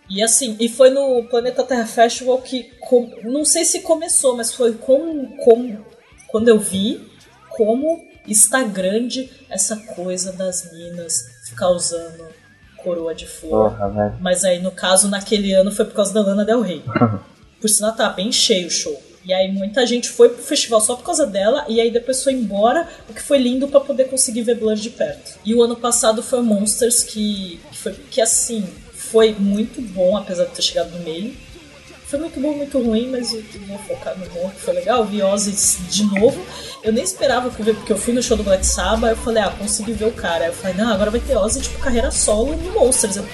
E assim, e foi no Planeta Terra Festival que. com- não sei se começou, mas foi com, com, quando eu vi como está grande essa coisa das minas ficar usando coroa de flor. Porra. Mas aí, no caso, naquele ano foi por causa da Lana Del Rey. *laughs* Por sinal, tá bem cheio o show. E aí muita gente foi pro festival só por causa dela, e aí depois foi embora, o que foi lindo pra poder conseguir ver Blur de perto. E o ano passado foi o Monsters, que, que foi que assim, foi muito bom, apesar de ter chegado no meio. Foi muito bom, muito ruim, mas eu vou focar no bom, que foi legal. Vi Ozzy de novo. Eu nem esperava que eu ver, porque eu fui no show do Black Sabbath, eu falei, ah, consegui ver o cara. Aí eu falei, não, agora vai ter Ozzy, tipo, carreira solo no Monsters. Eu,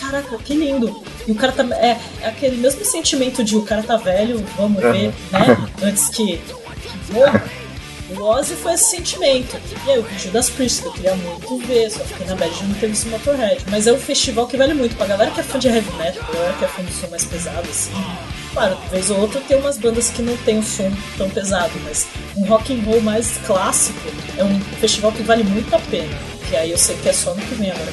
caraca, que lindo. E o cara tá. É, é aquele mesmo sentimento de o cara tá velho, vamos ver, né? Antes que, que morra. O Ozzy foi esse sentimento. E aí o vídeo das Priest, que eu queria muito ver, só fiquei na de não ter visto Motorhead. Mas é um festival que vale muito pra galera que é fã de heavy metal, pra galera que é fã de som mais pesado, assim. Claro, vez ou outra tem umas bandas que não tem um som tão pesado, mas um rock and roll mais clássico é um festival que vale muito a pena. Porque aí eu sei que é só no que vem agora.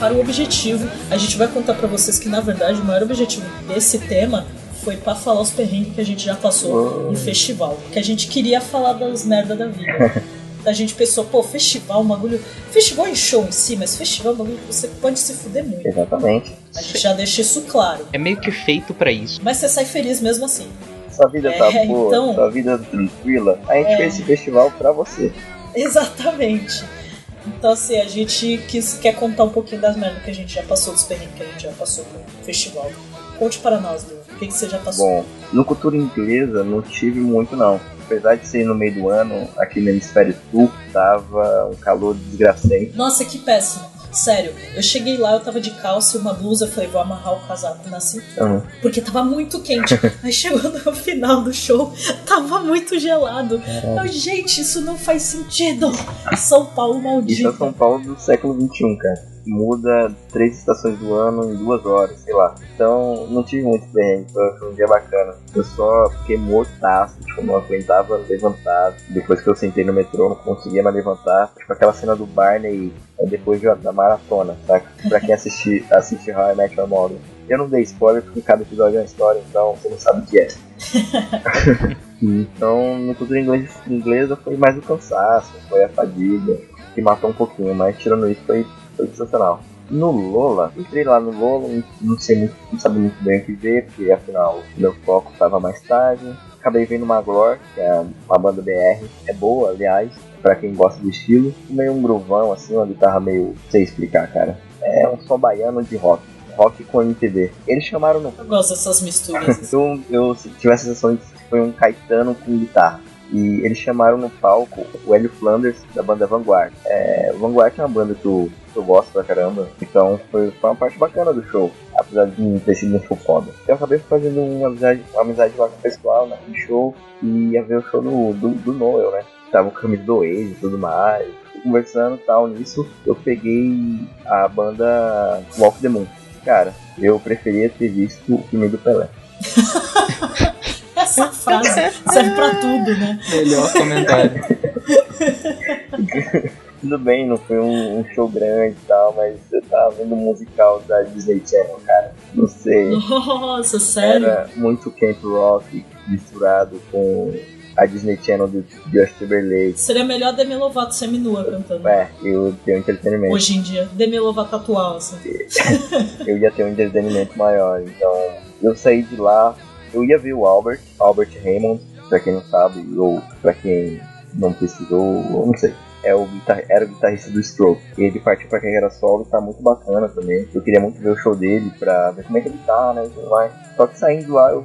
para o objetivo. A gente vai contar pra vocês que, na verdade, o maior objetivo desse tema foi pra falar os perrengues que a gente já passou em festival. Que a gente queria falar das merda da vida. *laughs* A gente pensou, pô, festival, um bagulho. Festival em show em si, mas festival é um bagulho que você pode se fuder muito. Exatamente. A gente já deixa isso claro. É meio que feito pra isso. Mas você sai feliz mesmo assim. Sua vida tá É, boa, então- sua vida tranquila. A gente É. fez esse festival pra você. Exatamente. Então, assim, a gente quis, quer contar um pouquinho das merdas que a gente já passou, dos perrengues que a gente já passou com o festival. Conte para nós, Lu. O que, que você já passou? Bom, no cultura inglesa não tive muito não. Apesar de ser no meio do ano, aqui no hemisfério sul, tava um calor desgracento. Nossa, que péssimo. Sério, eu cheguei lá, eu tava de calça e uma blusa, eu falei, vou amarrar o casaco na cintura. Uhum. Porque tava muito quente. *laughs* Aí chegou no final do show, tava muito gelado. Eu, gente, isso não faz sentido. São Paulo Isso é maldito. São Paulo do século XXI, cara. Muda três estações do ano em duas horas, sei lá. Então, não tive muito perrengue, foi um dia bacana. Eu só fiquei mortaço, tipo, não aguentava levantar. Depois que eu sentei no metrô, não conseguia mais levantar. Tipo, aquela cena do Barney é, depois de- da maratona, saca? Pra quem assistir, assiste How I Met Your Mother. Eu não dei spoiler porque cada episódio é uma história, então você não sabe o que é. *laughs* então, no cultura inglês, inglesa foi mais o cansaço, foi a fadiga, que matou um pouquinho, mas tirando isso foi, foi sensacional. No Lola, entrei lá no Lola, não- sei muito, não sabia muito bem o que ver, porque afinal meu foco estava mais tarde. Acabei vendo Maglor, que é uma banda BR, é boa, aliás, pra quem gosta do estilo. Meio um gruvão, assim, uma guitarra meio. Sei explicar, cara. É um som baiano de rock. Rock com MPB. Eles chamaram no Eu gosto dessas misturas. *laughs* eu, eu tive a sensação de que foi um Caetano com guitarra. E eles chamaram no palco o Hélio Flanders, da banda Vanguard. É, o Vanguard é uma banda que eu, que eu gosto pra caramba, então foi, foi uma parte bacana do show, apesar de não ter sido um foda. Eu acabei fazendo uma amizade, uma amizade lá com o pessoal naquele show e ia ver o show do, do, do Noel, né? Tava com camisa do Oasis e tudo mais. Conversando e tal, nisso eu peguei a banda Walk the Moon. Cara, eu preferia ter visto o filme do Pelé. *laughs* Essa frase serve pra tudo, né? Melhor comentário. Tudo bem, não foi um, um show grande e tal, mas eu tava vendo um musical da Disney Channel, cara. Não sei. Nossa, sério? Era muito camp rock misturado com a Disney Channel do Justin Timberlake. Seria melhor Demi Lovato seminua cantando. É, eu tenho entretenimento. Hoje em dia. Demi Lovato atual, assim. *laughs* Eu ia ter um entretenimento maior. Então, eu saí de lá. Eu ia ver o Albert, Albert Raymond, pra quem não sabe, ou pra quem não pesquisou, não sei. É o era o guitarrista do Stroke. Ele partiu pra carreira solo, tá muito bacana também. Eu queria muito ver o show dele pra ver como é que ele tá, né? e tudo mais. Só que saindo de lá, eu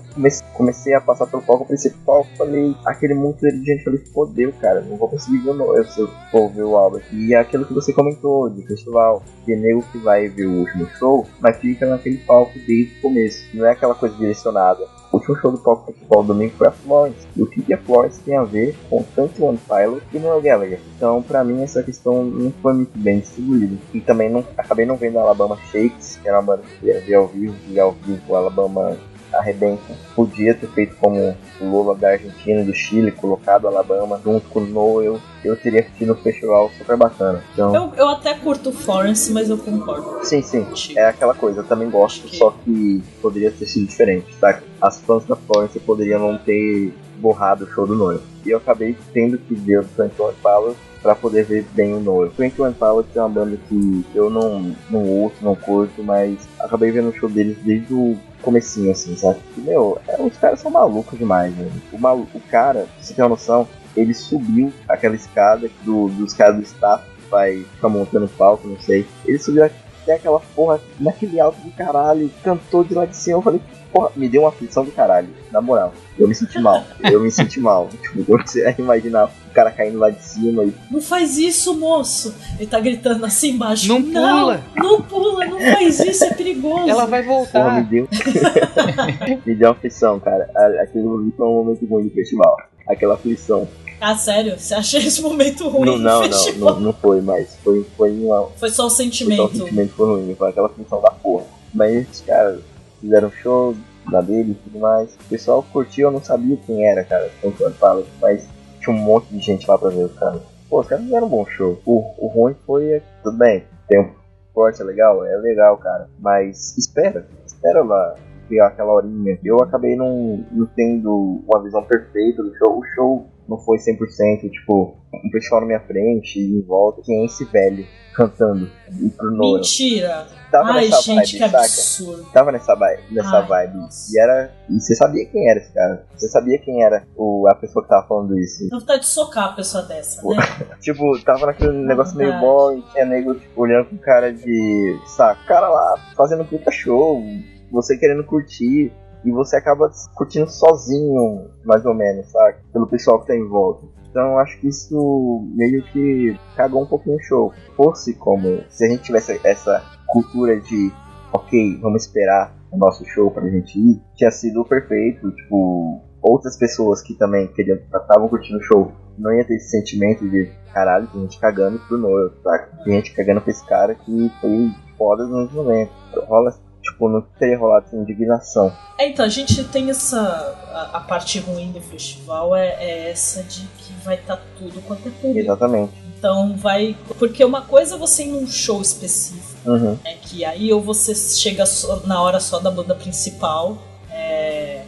comecei, a passar pelo palco principal. Falei, aquele monte de gente, falei, fodeu, cara, não vou conseguir ver o se eu for ver o Albert. E é aquilo que você comentou de festival, é nego que vai ver o último show, mas fica naquele palco desde o começo. Não é aquela coisa direcionada. Último show do palco principal domingo foi a Florence. E o que, que a Florence tem a ver com tanto One Pilot e Noel Gallagher? Então, pra mim, essa questão não foi muito bem distribuída. E também não, acabei não vendo a Alabama Shakes, que era uma banda que ia ver ao vivo, e ao vivo o Alabama arrebenta. Podia ter feito como o Lola da Argentina do Chile, colocado Alabama junto com o Noel. Eu teria tido um festival super bacana. Então, Eu, eu até curto Florence, mas eu concordo. sim, sim. É aquela coisa, eu também gosto, só que poderia ter sido diferente, tá? As fãs da Florence poderiam não ter borrado o show do Noel. E eu acabei tendo que ver o 21 Pilots pra poder ver bem o Noel. 21 Pilots é uma banda que eu não, não ouço, não curto, mas acabei vendo o show deles desde o comecinho, assim, sabe? E, meu, é, os caras são malucos demais, né? O, o cara, pra você ter uma noção, ele subiu aquela escada do, dos caras do staff que vai ficar montando palco, não sei. Ele subiu até aquela porra naquele alto do caralho, cantou de lá de cima. Eu falei, Porra, me deu uma aflição do caralho, na moral. Eu me senti mal. *laughs* Eu me senti mal. Tipo, você imaginar o cara caindo lá de cima e. Não faz isso, moço! Ele tá gritando assim embaixo. Não pula. Não, pula, não faz isso, é perigoso. Ela vai Porra, me voltar. deu. *laughs* me deu uma aflição, cara. Aquele momento foi um momento ruim do festival. Aquela aflição. Ah, sério? Você acha esse momento ruim Não, não, não, festival? não, não foi, mas foi, foi uma, Foi só o Foi só sentimento. o sentimento foi ruim, foi aquela função da porra. Mas os caras fizeram show da dele e tudo mais. O pessoal curtiu, eu não sabia quem era, cara, quando eu falo, mas tinha um monte de gente lá pra ver os caras. Pô, os caras fizeram um bom show. O, o ruim foi, tudo bem, tem um forte, é legal, é legal, cara. Mas espera, espera lá ver aquela horinha. Eu acabei não, não tendo uma visão perfeita do show. O show não foi 100%, tipo, um pessoal na minha frente e em volta. Quem é esse velho cantando? E pro Nora. Mentira! Tava Ai, nessa gente, vibe, que saca? absurdo. Tava nessa vibe, nessa Ai, vibe. E era. E você sabia quem era esse cara. Você sabia quem era o, a pessoa que tava falando isso. Dá vontade de socar a pessoa dessa, Pô. né? *laughs* Tipo, tava naquele negócio meio bom e tinha nego tipo, olhando com cara de. Saca, cara lá fazendo puta show, você querendo curtir. E você acaba curtindo sozinho, mais ou menos, sabe? Pelo pessoal que tá em volta. Então acho que isso meio que cagou um pouquinho o show. Fosse como se a gente tivesse essa cultura de ok, vamos esperar o nosso show pra gente ir, tinha sido perfeito, tipo, outras pessoas que também queriam, estavam curtindo o show, não ia ter esse sentimento de caralho, tem gente cagando pro Noel, saca? Tem gente cagando pra esse cara que foi foda nos 90. Rola, tipo, não teria rolado essa indignação. É, então, a gente tem essa. A, a parte ruim do festival é, é essa de que vai estar tudo quanto é público. Exatamente. Então vai. Porque uma coisa é você ir num show específico, Uhum. né? Que aí ou você chega só- na hora só da banda principal, é,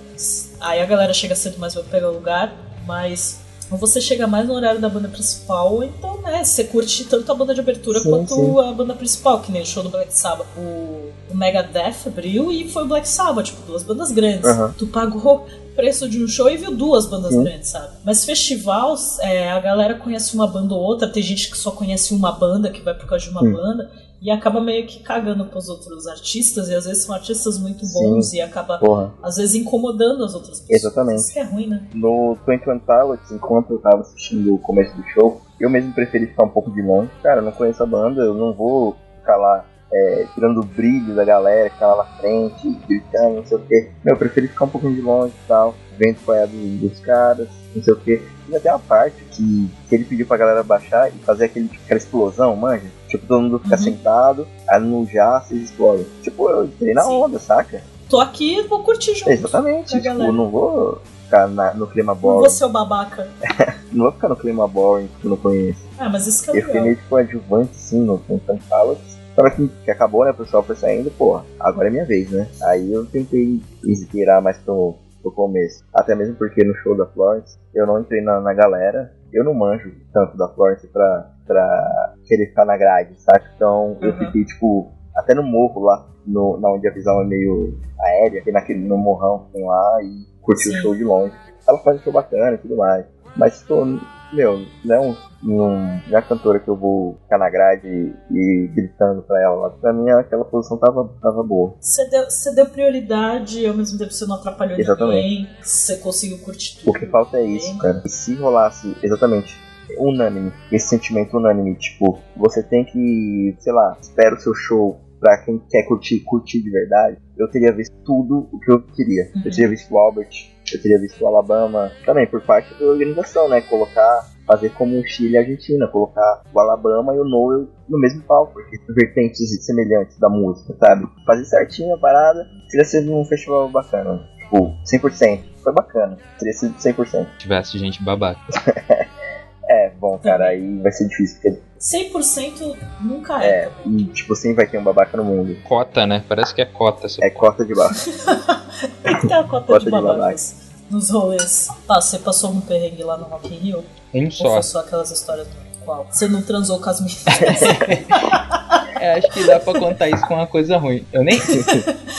aí a galera chega cedo, mas vai pegar o lugar, mas. Ou você chega mais no horário da banda principal, então, né, você curte tanto a banda de abertura Sim, quanto sim. a banda principal, que nem o show do Black Sabbath. O, o Megadeth abriu e foi o Black Sabbath, tipo, duas bandas grandes. Tu pagou o preço de um show e viu duas bandas Sim. grandes, sabe? Mas festival, é, a galera conhece uma banda ou outra, tem gente que só conhece uma banda, que vai por causa de uma banda, e acaba meio que cagando pros outros artistas, e às vezes são artistas muito Sim. bons, e acaba, Porra. às vezes, incomodando as outras pessoas. Exatamente. Isso que é ruim, né? No 21 Pilots, enquanto eu tava assistindo o começo do show, eu mesmo preferi ficar um pouco de longe. Cara, eu não conheço a banda, eu não vou ficar lá é, tirando o brilho da galera que tá lá na frente, gritando, não sei o que. Meu, eu preferi ficar um pouquinho de longe e tal, vendo qual é a do- dos caras, não sei o que. E até uma parte que, que ele pediu pra galera baixar e fazer aquele, tipo, aquela explosão, manja? Tipo, todo mundo fica Uhum. sentado, aí no já vocês explodem. Tipo, eu entrei na Sim. onda, saca? Tô aqui, vou curtir junto. Exatamente, tipo, galera. não vou ficar na- no clima Não boring. vou ser o babaca. *laughs* Não vou ficar no clima boring que eu não conheço. Ah, mas isso que é Eu fiquei legal. meio tipo adjuvante sim no Phantom Palace. Só que, que acabou, né? O pessoal foi saindo, pô, agora é minha vez, né? Aí eu tentei esperar mais pro, pro começo. Até mesmo porque no show da Florence eu não entrei na, na galera. Eu não manjo tanto da Florence pra, pra querer ficar na grade, saca? Então eu Uhum. fiquei, tipo, até no morro lá, no, na onde a visão é meio aérea, fiquei naquele, no morrão que tem lá e curti o show de longe. Ela faz um show bacana e tudo mais. Mas, pô, meu, não é, não, não é cantora que eu vou ficar na grade e, gritando pra ela. Pra mim, aquela posição tava, tava boa. Você deu, você deu prioridade, ao mesmo tempo você não atrapalhou Exatamente. ninguém, você conseguiu curtir tudo. O que falta é isso, cara. Se rolasse, exatamente, unânime, esse sentimento unânime, tipo, você tem que, sei lá, espera o seu show pra quem quer curtir, curtir de verdade, eu teria visto tudo o que eu queria. Uhum. Eu teria visto o Albert, eu teria visto o Alabama, também por parte da organização, né? Colocar, fazer como o Chile e a Argentina, colocar o Alabama e o Noel no mesmo palco, porque são vertentes semelhantes da música, sabe? Fazer certinho a parada, teria sido um festival bacana. Tipo, 100%. Foi bacana. Teria sido 100%. Se tivesse gente babaca. *laughs* É, bom, cara, aí vai ser difícil, porque 100% nunca é. é, e, tipo, sempre vai ter um babaca no mundo. Cota, né? Parece que é cota. essa É cota de baixo. *laughs* Tem que ter a cota, Cota de de babacas nos rolês. Tá, você passou um perrengue lá no Rock in Rio? Um Ou só. foi só aquelas histórias do qual? Você não transou com as meninas? *laughs* *laughs* É, acho que dá pra contar isso com uma coisa ruim. Eu nem.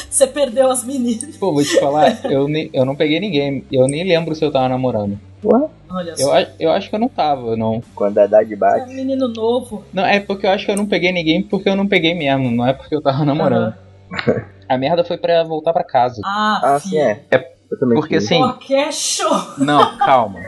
você perdeu as meninas? Pô, vou te falar, eu, nem, eu não peguei ninguém. Eu nem lembro se eu tava namorando. Olha Eu, só. a- eu acho que eu não tava, não. Quando a idade É bate, um menino novo. Não, é porque eu acho que eu não peguei ninguém porque eu não peguei mesmo. Não é porque eu tava namorando. Aham. A merda foi pra voltar pra casa. Ah, Ah, sim, é. Eu também Porque assim, Qualquer show. não, *laughs* calma.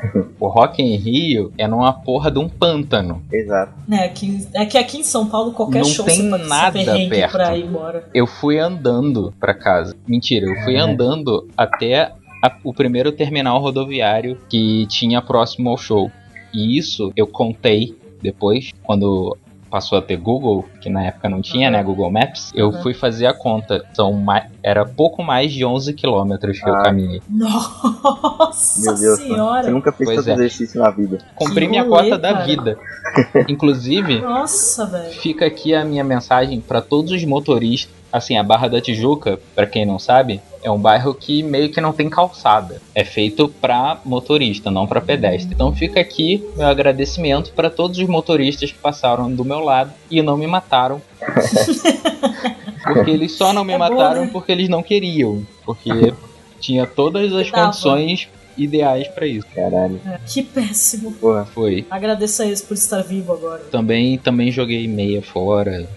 O Rock em Rio é numa porra de um pântano. Exato. É, aqui, é que aqui em São Paulo, qualquer Não show tem você pode nada perto. pra ir embora. Eu fui andando pra casa. Mentira, eu fui É. andando até a- o primeiro terminal rodoviário que tinha próximo ao show. E isso eu contei depois, quando passou a ter Google, que na época não tinha, Uhum. né? Google Maps. Eu Uhum. fui fazer a conta. São mai- era pouco mais de 11 quilômetros que eu Ah. caminhei. Nossa Meu Deus, senhora. Você nunca fez Pois tanto é. exercício na vida. Comprei minha cota da cara. vida. *laughs* Inclusive, Nossa. Fica aqui a minha mensagem para todos os motoristas. Assim, a Barra da Tijuca, para quem não sabe, é um bairro que meio que não tem calçada. É feito para motorista, não para pedestre. Então fica aqui meu agradecimento para todos os motoristas que passaram do meu lado e não me mataram. *laughs* porque eles só não me É bom, mataram né? porque eles não queriam. Porque tinha todas as Dava. condições ideais para isso. Caralho. É, que péssimo. Porra. Foi. Agradeço a eles por estar vivo agora. Também, também joguei meia fora.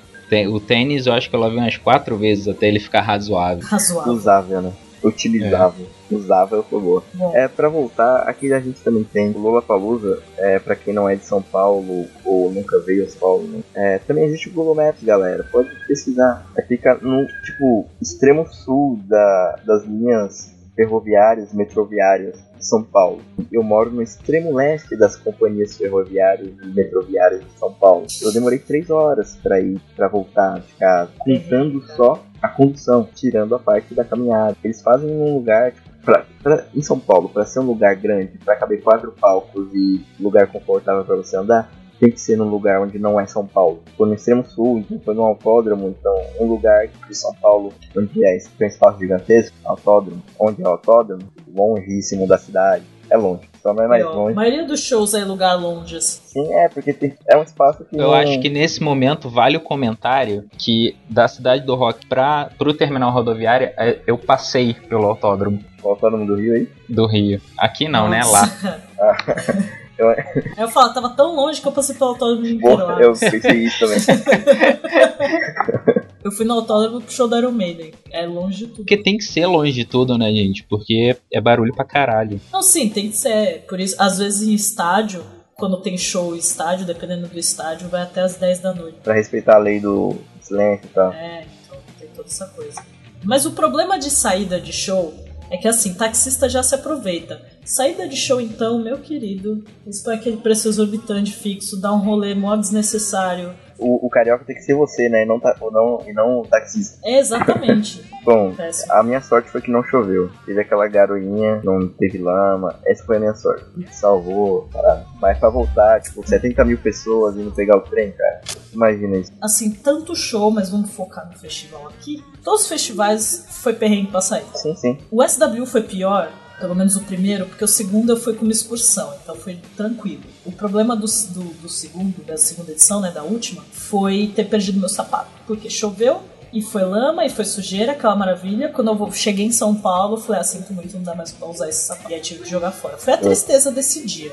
O tênis eu acho que eu lavei umas quatro vezes até ele ficar razoável. Razoável. Usável, né? Utilizável. Usável foi boa. É, pra voltar, aqui a gente também tem o Lollapalooza, é, pra quem não é de São Paulo ou nunca veio a São Paulo, né? é, também existe o Google Maps, galera, pode pesquisar. É, fica no, tipo, extremo sul da, das linhas ferroviárias, metroviárias de São Paulo. Eu moro no extremo leste das companhias ferroviárias e metroviárias de São Paulo. Eu demorei três horas pra ir, pra voltar de casa, contando só a condução, tirando a parte da caminhada. Eles fazem um lugar, tipo, pra, pra- em São Paulo, para ser um lugar grande, para caber quatro palcos e lugar confortável para você andar, tem que ser num lugar onde não é São Paulo. Foi no extremo sul, então foi no autódromo, então um lugar de São Paulo onde é, tem um espaço gigantesco, autódromo, onde é o autódromo, longíssimo da cidade, é longe, só não é mais ó, a longe. maioria dos shows é em lugar longe, assim. Sim, é, porque tem- é um espaço que Eu não- acho que nesse momento vale o comentário que da cidade do Rock para pro terminal rodoviário é, eu passei pelo autódromo o autódromo do Rio aí, do Rio. Aqui não, né? Nossa. Lá. *laughs* eu, Aí eu falo, tava tão longe que eu passei pelo autódromo inteiro lá. eu pensei isso também. *laughs* Eu fui no autódromo pro show da Iron Maiden. É longe de tudo. Porque tem que ser longe de tudo, né, gente? Porque é barulho pra caralho. Não, sim, tem que ser. Por isso, às vezes em estádio, quando tem show estádio, dependendo do estádio, vai até as 10 da noite. pra respeitar a lei do silêncio e tal. É, então tem toda essa coisa. Mas o problema de saída de show é que assim, taxista já se aproveita. Saída de show, então, meu querido, isso põe aquele preço exorbitante fixo, dá um rolê mó desnecessário. O, o carioca tem que ser você, né? E não, ta- ou não, e não o taxista. Exatamente. *laughs* Bom, Péssimo. a minha sorte foi que não choveu. Teve aquela garoinha, não teve lama. Essa foi a minha sorte. Me salvou, parada. Mas pra voltar, tipo, 70 mil pessoas indo pegar o trem, cara. Imagina isso. Assim, tanto show, mas vamos focar no festival aqui. Todos os festivais foi perrengue pra sair. Sim, sim. O SW foi pior, pelo menos o primeiro, porque o segundo eu fui com uma excursão, então foi tranquilo. O problema do, do, do segundo, da segunda edição, né, da última, foi ter perdido meu sapato. Porque choveu, e foi lama, e foi sujeira, aquela maravilha. Quando eu cheguei em São Paulo, eu falei, ah, sinto muito, não dá mais pra usar esse sapato. E aí tive que jogar fora. Foi a tristeza desse dia.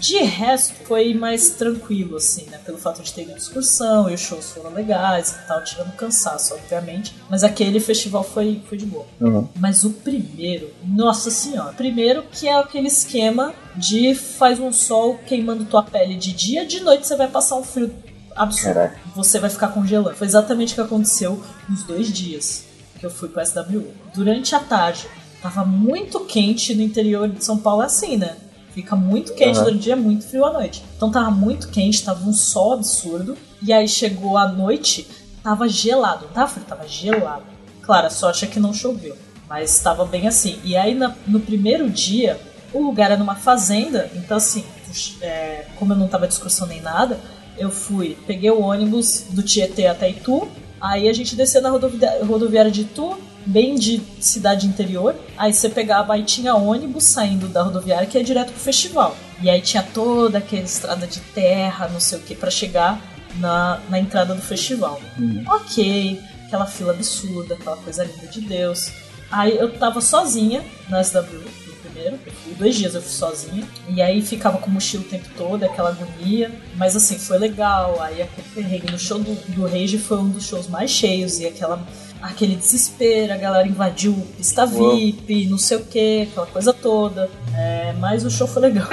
De resto, foi mais tranquilo, assim, né? Pelo fato de ter ido excursão e os shows foram legais e tal, tirando cansaço, obviamente. Mas aquele festival foi, foi de boa. Uhum. Mas o primeiro, nossa senhora. Primeiro que é aquele esquema de faz um sol queimando tua pele de dia, de noite você vai passar um frio absurdo. Caralho. Você vai ficar congelando. Foi exatamente o que aconteceu nos dois dias que eu fui pro SWU. Durante a tarde, tava muito quente no interior de São Paulo, é assim, né? Fica muito quente Aham. durante o dia, muito frio à noite. Então tava muito quente, tava um sol absurdo. E aí chegou a noite, tava gelado. Não tava frio, tava gelado. Claro, a sorte é que não choveu. Mas estava bem assim. E aí na- no primeiro dia, o lugar era numa fazenda. Então assim, é, como eu não tava de excursão nem nada, eu fui, peguei o ônibus do Tietê até Itu. Aí a gente desceu na rodoviária de Itu, bem de cidade interior. Aí você pegava, aí tinha ônibus saindo da rodoviária que ia direto pro festival. E aí tinha toda aquela estrada de terra, não sei o que, pra chegar na, na entrada do festival. Ok, aquela fila absurda, aquela coisa linda de Deus. Aí eu tava sozinha na SW, no primeiro, fui dois dias eu fui sozinha. E aí ficava com mochila o tempo todo, aquela agonia. Mas assim, foi legal. Aí aquele perrengue no show do, do Rage foi um dos shows mais cheios. E aquela aquele desespero, a galera invadiu pista VIP, não sei o que, aquela coisa toda. É, mas o show foi legal.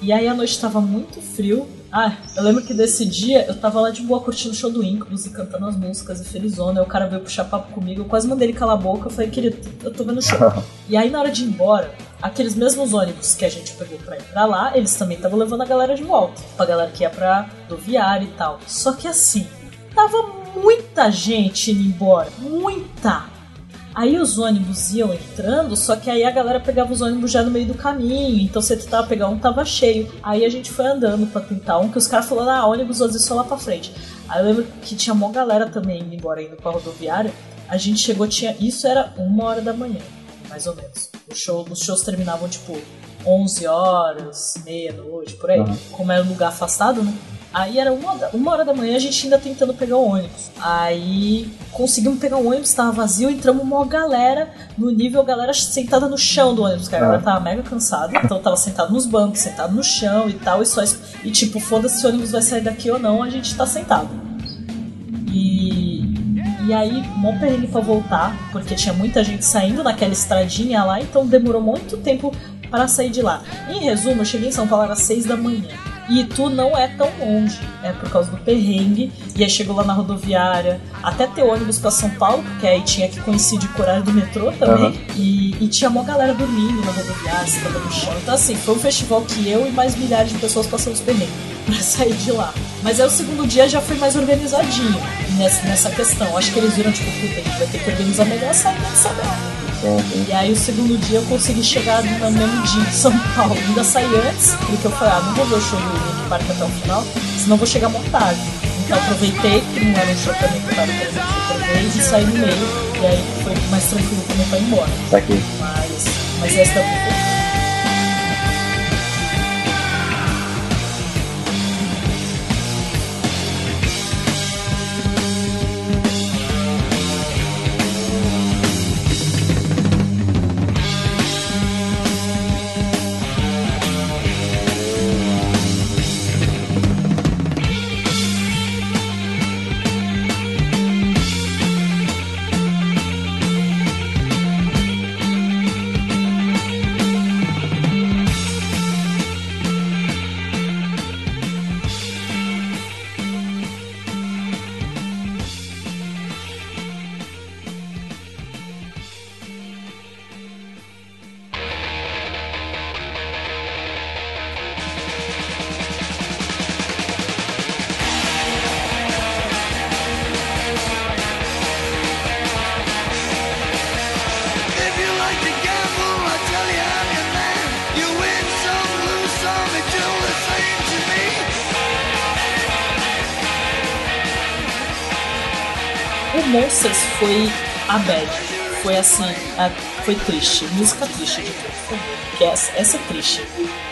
E aí a noite tava muito frio. Ah, eu lembro que desse dia eu tava lá de boa curtindo o show do Incubus e cantando as músicas e felizona. Aí o cara veio puxar papo comigo, eu quase mandei ele calar a boca. Eu falei, querido, eu tô vendo o show. *laughs* e aí na hora de ir embora, aqueles mesmos ônibus que a gente pegou pra ir pra lá, eles também estavam levando a galera de volta. Pra galera que ia pra rodoviária e tal. Só que assim, tava muita gente indo embora. Muita! Aí os ônibus iam entrando, só que aí a galera pegava os ônibus já no meio do caminho. Então você tentava pegar um, tava cheio. Aí a gente foi andando pra tentar um, que os caras falaram, ah, ônibus às vezes só lá pra frente. Aí eu lembro que tinha uma galera também indo embora indo pra rodoviária. A gente chegou, tinha. Isso era uma hora da manhã, mais ou menos. O show, os shows terminavam tipo 11 horas, meia-noite, por aí. Como era um lugar afastado, né? Aí era uma, uma hora da manhã, a gente ainda tentando pegar o ônibus. Aí conseguimos pegar o ônibus, tava vazio, entramos uma galera, no nível galera sentada no chão do ônibus, cara. A galera tava mega cansada, então tava sentado nos bancos, sentado no chão e tal, e só. E tipo, foda-se se o ônibus vai sair daqui ou não, a gente tá sentado. E. E aí, mó perrengue pra voltar, porque tinha muita gente saindo naquela estradinha lá, então demorou muito tempo para sair de lá. Em resumo, eu cheguei em São Paulo às 6 da manhã. E Itu não é tão longe, é por causa do perrengue. E aí chegou lá na rodoviária, até ter ônibus pra São Paulo, porque aí tinha que coincidir com o horário do metrô também. E, e tinha uma galera dormindo na rodoviária, sentada no chão. Então, assim, foi um festival que eu e mais milhares de pessoas passamos perrengue *laughs* pra sair de lá. Mas aí o segundo dia já foi mais organizadinho nessa, nessa questão. Acho que eles viram, tipo, puta, a gente vai ter que organizar melhor a saída dessa merda. E aí o segundo dia eu consegui chegar no mesmo dia em São Paulo. Ainda saí antes, porque eu falei, ah, não vou ver o show do Linkin Park até o final, senão vou chegar muito tarde. Então aproveitei, que não era um show também que eu tava querendo ver outra vez, e saí no meio, e aí foi mais tranquilo também pra ir embora. Tá aqui. Mas, mas essa foi Assim, a- foi triste. Música triste de. Que essa, essa é triste.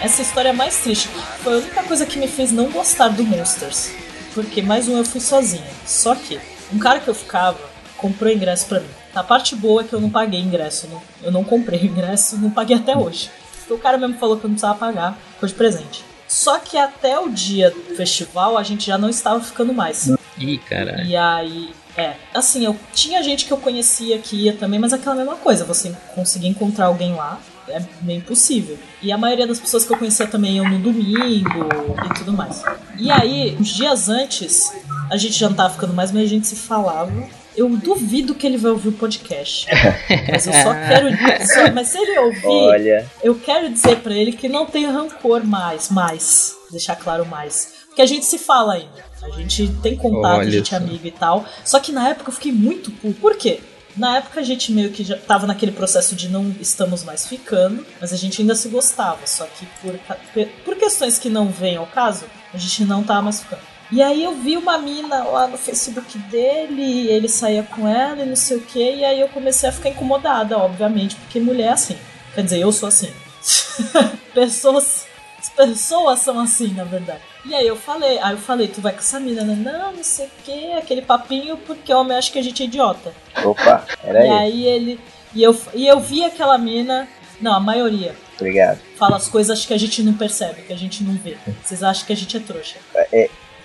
Essa história é mais triste. Foi a única coisa que me fez não gostar do Monsters. Porque mais um eu fui sozinha. Só que um cara que eu ficava comprou ingresso pra mim. A parte boa é que eu não paguei ingresso. não- Eu não comprei *laughs* ingresso, não paguei até hoje. Porque o cara mesmo falou que eu não precisava pagar, foi de presente. Só que até o dia do festival a gente já não estava ficando mais. Ih, caralho. E aí, é, assim, eu tinha gente que eu conhecia que ia também, mas aquela mesma coisa, você conseguir encontrar alguém lá é meio impossível. E a maioria das pessoas que eu conhecia também iam no domingo e tudo mais. E aí, uns dias antes, a gente já não tava ficando mais, mas a gente se falava. Eu duvido que ele vai ouvir o podcast. *laughs* Mas eu só quero. só- mas se ele ouvir, Olha, eu quero dizer pra ele que não tem rancor mais, mais, deixar claro mais. Porque a gente se fala ainda. A gente tem contato, Olha a gente é amigo e tal. Só que na época eu fiquei muito puto. Por quê? Na época a gente meio que já tava naquele processo de não estamos mais ficando, mas a gente ainda se gostava. Só que por, por questões que não vêm ao caso, a gente não tava mais ficando. E aí eu vi uma mina lá no Facebook dele, e ele saía com ela e não sei o que, e aí eu comecei a ficar incomodada, obviamente, porque mulher é assim. Quer dizer, eu sou assim. *laughs* pessoas, as pessoas são assim, na verdade. E aí eu falei, aí eu falei, tu vai com essa mina, né? Não, não sei o que, aquele papinho, porque homem acha que a gente é idiota. opa, era e aí. ele. E eu, e eu vi aquela mina, não, a maioria, Obrigado. fala as coisas que a gente não percebe, que a gente não vê. Vocês acham que a gente é trouxa.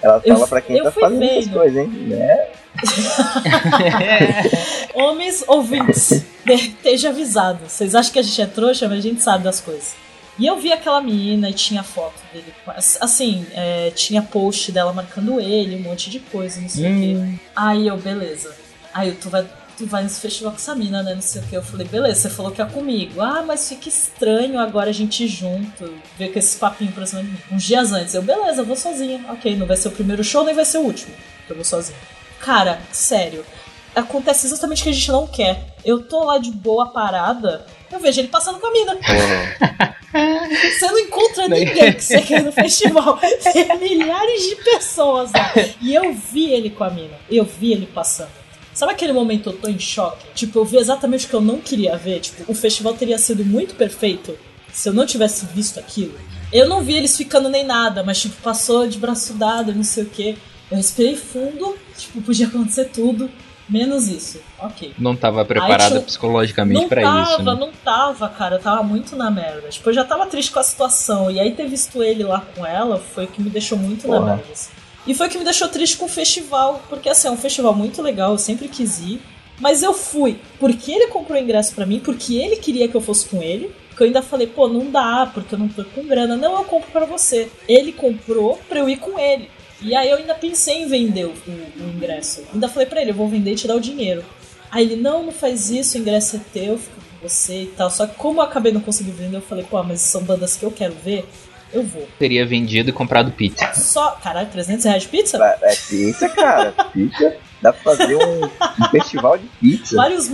Ela Eu- fala pra quem eu tá fazendo essas vendo. coisas, hein? Né? *laughs* Homens ouvintes, *laughs* esteja avisado. Vocês acham que a gente é trouxa, mas a gente sabe das coisas. E eu vi aquela menina e tinha foto dele. Assim, é, tinha post dela marcando ele, um monte de coisa, não sei o quê. Aí eu, beleza. Aí eu, tu vai, tu vai nesse festival com essa mina, né? Não sei o que. Eu falei, beleza, você falou que é comigo. Ah, mas fica estranho agora a gente ir junto, ver com esses papinhos pra cima de mim. Uns dias antes, eu, beleza, eu vou sozinha. Ok, não vai ser o primeiro show, nem vai ser o último. Eu vou sozinha. Cara, sério. Acontece exatamente o que a gente não quer. Eu tô lá de boa parada, eu vejo ele passando com a mina. *laughs* Você não encontra ninguém que você quer no festival. *laughs* Tem milhares de pessoas lá. E eu vi ele com a mina. Eu vi ele passando. Sabe aquele momento eu tô em choque? Tipo, eu vi exatamente o que eu não queria ver. Tipo, o festival teria sido muito perfeito se eu não tivesse visto aquilo. Eu não vi eles ficando nem nada, mas tipo, passou de braço dado, não sei o que. Eu respirei fundo, tipo, podia acontecer tudo, menos isso. Ok. Não tava preparada psicologicamente Não pra tava, isso. Né? não tava, cara. Eu tava muito na merda. Tipo, eu já tava triste com a situação. E aí ter visto ele lá com ela foi o que me deixou muito na Porra. merda. assim. E foi o que me deixou triste com o festival. Porque assim, é um festival muito legal, eu sempre quis ir. Mas eu fui porque ele comprou ingresso pra mim, porque ele queria que eu fosse com ele. Que eu ainda falei, pô, não dá, porque eu não tô com grana. Não, eu compro pra você. Ele comprou pra eu ir com ele. E aí eu ainda pensei em vender o, o- o ingresso. Ainda falei pra ele, eu vou vender e te dar o dinheiro. Aí ele, não, não faz isso, o ingresso é teu, fica com você e tal. Só que como eu acabei não conseguindo vender, eu falei, pô, mas são bandas que eu quero ver, eu vou. Teria vendido e comprado pizza. Só, caralho, 300 reais de pizza? É pizza, cara. Pizza. Dá pra fazer um, um festival de pizza. Vários,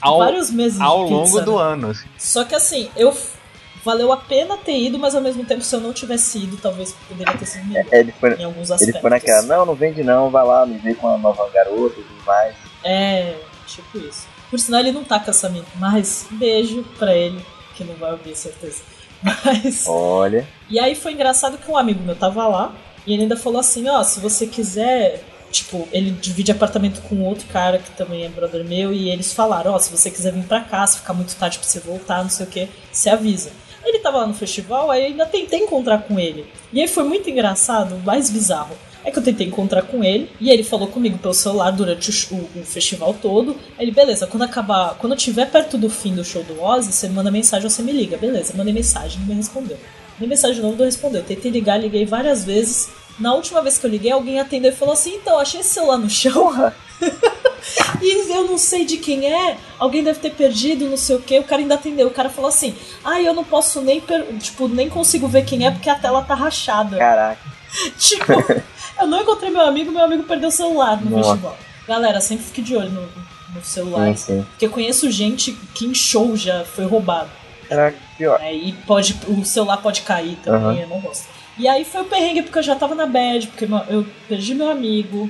Ao, vários meses ao de pizza, longo do né? ano. assim. Só que assim, eu valeu a pena ter ido, mas ao mesmo tempo, se eu não tivesse ido, talvez poderia ter sido melhor É, ele foi, em alguns ele aspectos. foi naquela, não, não vende não, vai lá, me vê com a nova garota e tudo mais. É, tipo isso. Por sinal, ele não tá com essa mina. Mas beijo pra ele, que não vai ouvir, certeza. *laughs* Mas. Olha, E aí foi engraçado que um amigo meu tava lá e ele ainda falou assim: ó, se você quiser. Tipo, ele divide apartamento com outro cara que também é brother meu, e eles falaram: ó, se você quiser vir pra cá, se ficar muito tarde pra você voltar, não sei o que, você avisa. Ele tava lá no festival, aí eu ainda tentei encontrar com ele. E aí foi muito engraçado, mais bizarro. É que eu tentei encontrar com ele, e ele falou comigo pelo celular durante o, o- festival todo. Aí ele, beleza, quando acabar, quando eu estiver perto do fim do show do Ozzy, você manda mensagem ou você me liga. Beleza, mandei mensagem, não me respondeu. Mandei mensagem de novo, não respondeu. Tentei ligar, liguei várias vezes. Na última vez que eu liguei, alguém atendeu e falou assim: então, achei esse celular no chão. *laughs* E eu não sei de quem é, alguém deve ter perdido, não sei o que. O cara ainda atendeu. O cara falou assim: ah, eu não posso nem, tipo, nem consigo ver quem é porque a tela tá rachada. Caraca. *laughs* Tipo, eu não encontrei meu amigo, meu amigo perdeu o celular no Nossa. festival. Galera, sempre fique de olho no, no celular. Sim, sim. Porque eu conheço gente que em show já foi roubado. Caraca, pior. né? E pode, o celular pode cair também, Aham. eu não gosto. E aí foi o perrengue porque eu já tava na bad, porque eu perdi meu amigo.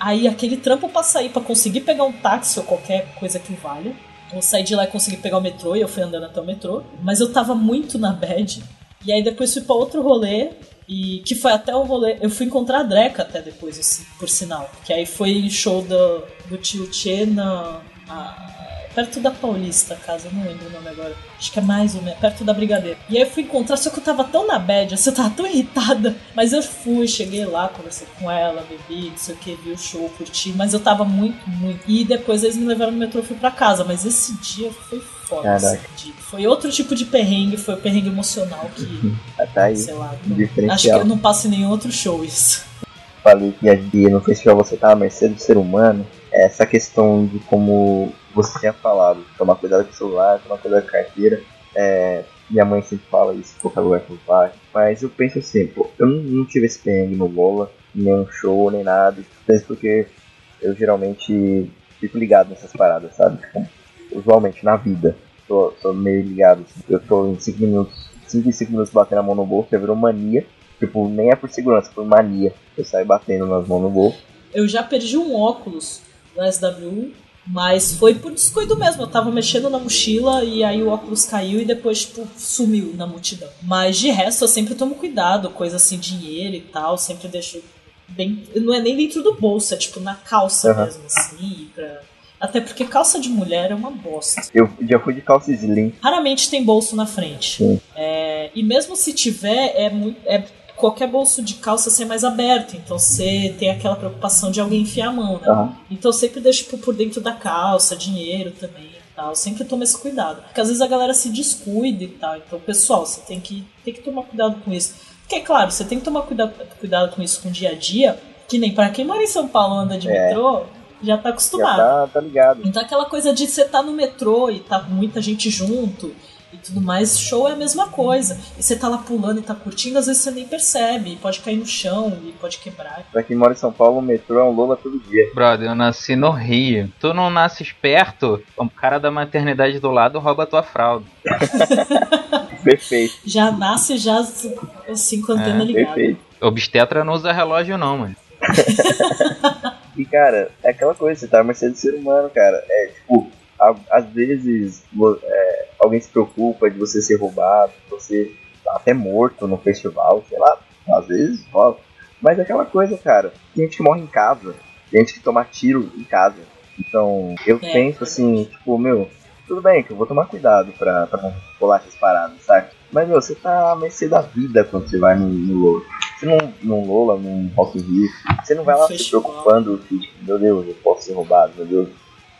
Aí aquele trampo pra sair, pra conseguir pegar um táxi ou qualquer coisa que valha. Eu saí de lá e consegui pegar o metrô e eu fui andando até o metrô. Mas eu tava muito na bad. E aí depois fui pra outro rolê. E que foi até o rolê. Eu fui encontrar a Dreca até depois, assim, por sinal. Que aí foi show do, do Tio Tchê na. a- perto da Paulista, a casa, não lembro o nome agora. Acho que é mais ou menos, perto da Brigadeiro. E aí eu fui encontrar, só que eu tava tão na bad, assim, eu tava tão irritada. Mas eu fui, cheguei lá, conversei com ela, bebi, não sei o que, vi o show, curti. Mas eu tava muito, muito. E depois eles me levaram no metrô e fui pra casa. Mas esse dia foi foda. Caraca. Esse dia. Foi outro tipo de perrengue, foi o perrengue emocional que, *laughs* Tá aí, sei lá, não- acho que eu não passo em nenhum outro show isso. falei que a gente, no festival você tá à mercê do ser humano, essa questão de como você tinha falado, tomar cuidado com o celular, tomar cuidado com a carteira. É, minha mãe sempre fala isso em qualquer lugar que eu vá. Mas eu penso assim, pô, eu não, não tive esse perrengue no Lola, nem um show, nem nada. Penso porque eu geralmente fico ligado nessas paradas, sabe? Usualmente na vida. Tô, tô meio ligado. assim. Eu tô em 5 minutos, 5 e 5 minutos batendo a mão no bolso, já virou mania. Tipo, nem é por segurança, por mania. Eu saio batendo nas mãos no bolso. Eu já perdi um óculos no SW, mas foi por descuido mesmo. Eu tava mexendo na mochila e aí o óculos caiu e depois, tipo, sumiu na multidão. Mas de resto, eu sempre tomo cuidado, coisa assim, dinheiro e tal, sempre deixo bem. Não é nem dentro do bolso, é tipo na calça Aham. mesmo, assim, pra. Até porque calça de mulher é uma bosta. Eu já fui de calça slim. Raramente tem bolso na frente. É, e mesmo se tiver, é muito. É qualquer bolso de calça ser mais aberto, então você tem aquela preocupação de alguém enfiar a mão, né? Aham. Então eu sempre deixo tipo, por dentro da calça, dinheiro também e tal. Eu sempre tomo esse cuidado. Porque às vezes a galera se descuida e tal. Então, pessoal, você tem que, tem que tomar cuidado com isso. Porque, claro, você tem que tomar cuidado, cuidado com isso com o dia a dia, que nem pra quem mora em São Paulo anda de É. metrô, já tá Já acostumado. tá, tá ligado. Então aquela coisa de você tá no metrô e tá muita gente junto e tudo mais, show é a mesma coisa. E você tá lá pulando e tá curtindo, às vezes você nem percebe, e pode cair no chão e pode quebrar. Pra quem mora em São Paulo, o metrô é um Lola todo dia. Brother, eu nasci no Rio. Tu não nasces perto, o cara da maternidade do lado rouba tua fralda. *laughs* Perfeito, Já nasce já assim com a antena É, ligada. perfeito. Obstetra não usa relógio não, mano. *laughs* E, cara, é aquela coisa, você tá à mercê do ser humano, cara. É, tipo, a- às vezes é, alguém se preocupa de você ser roubado, você tá até morto no festival, sei lá, às vezes rola. Mas é aquela coisa, cara, tem gente que morre em casa, tem gente que toma tiro em casa. Então, eu É. penso assim, tipo, meu, tudo bem que eu vou tomar cuidado pra, pra não rolar essas paradas, sabe? Mas, meu, você tá à mercê da vida quando você vai no, no Lola. Você não, num Lola, num Rock in Rio, você não vai lá se preocupando que, tipo, meu Deus, eu posso ser roubado, meu Deus,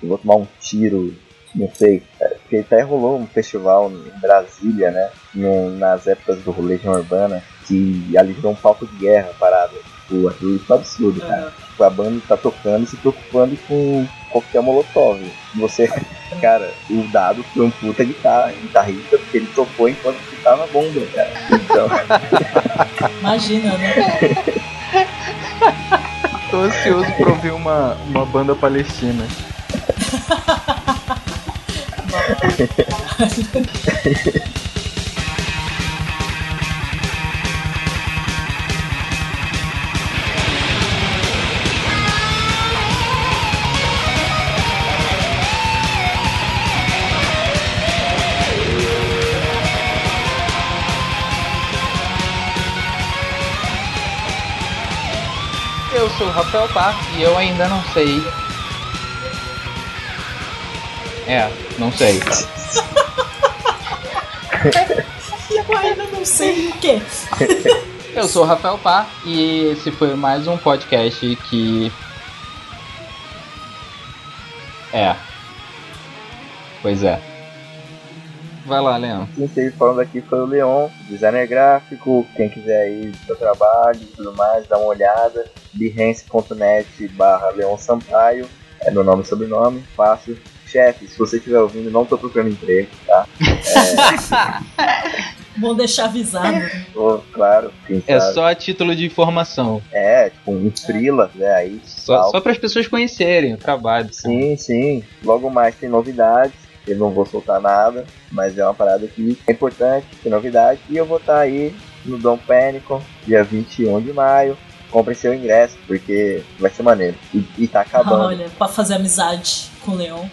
eu vou tomar um tiro, não sei. É, Porque até rolou um festival em Brasília, né? no- nas épocas do Legião Urbana, que ali virou um palco de guerra a parada. Tipo, aquilo isso é absurdo, cara. Tipo, a banda tá tocando e se preocupando com qualquer molotov. Você, *laughs* cara, o dado foi um puta guitarra, guitarrista, porque ele tocou enquanto tava a bomba, cara. Então, *laughs* Imagina, né? Tô ansioso pra ouvir uma, uma banda palestina. Eu sou o Rafael Bar e eu ainda não sei. É, não sei. E *laughs* eu ainda não sei o quê. *laughs* Eu sou o Rafael Par e esse foi mais um podcast que. É. Pois é. Vai lá, Leão. quem esteve falando aqui foi o Leon, designer gráfico. Quem quiser aí do seu trabalho e tudo mais, dá uma olhada. behance.net barra Leon Sampaio. É meu nome e sobrenome, fácil. Chefe, se você estiver ouvindo, não tô procurando emprego, tá? *laughs* Bom deixar avisado. Tô, claro, quem É só a título de informação. É, tipo, um frila, né? Aí, Só, tal. só para as pessoas conhecerem o trabalho. Sim, sim. Logo mais tem novidades. Eu não vou soltar nada, mas é uma parada que é importante, tem novidade. E eu vou estar aí no Dom Pânico, dia 21 de maio. Compre seu ingresso, porque vai ser maneiro. E, e tá acabando. Olha, pra fazer amizade com o Leon.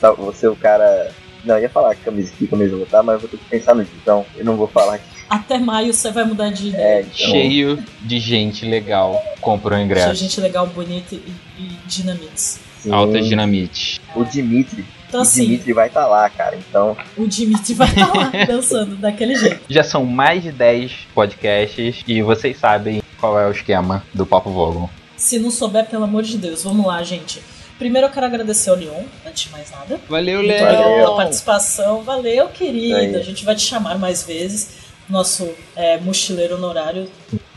Tá- Você é o cara. Não, eu ia falar que camisa que camisa eu vou estar, mas eu vou ter que pensar nisso. Então, eu não vou falar aqui. Até maio você vai mudar de ideia. É, então, Cheio de gente legal. Comprou o Achei ingresso. gente legal, bonita e, e dinamites. sim, Altas dinamite. O Dimitri. Então o assim, Dimitri vai estar lá, cara. Então, o Dimitri vai estar lá *laughs* dançando daquele jeito. Já são mais de 10 podcasts e vocês sabem qual é o esquema do Papo Vogon. Se não souber, pelo amor de Deus, vamos lá, gente. Primeiro eu quero agradecer ao Leon, antes de mais nada. Valeu, Muito Valeu. pela participação. Valeu, querido. Aí. A gente vai te chamar mais vezes. Nosso é, mochileiro honorário,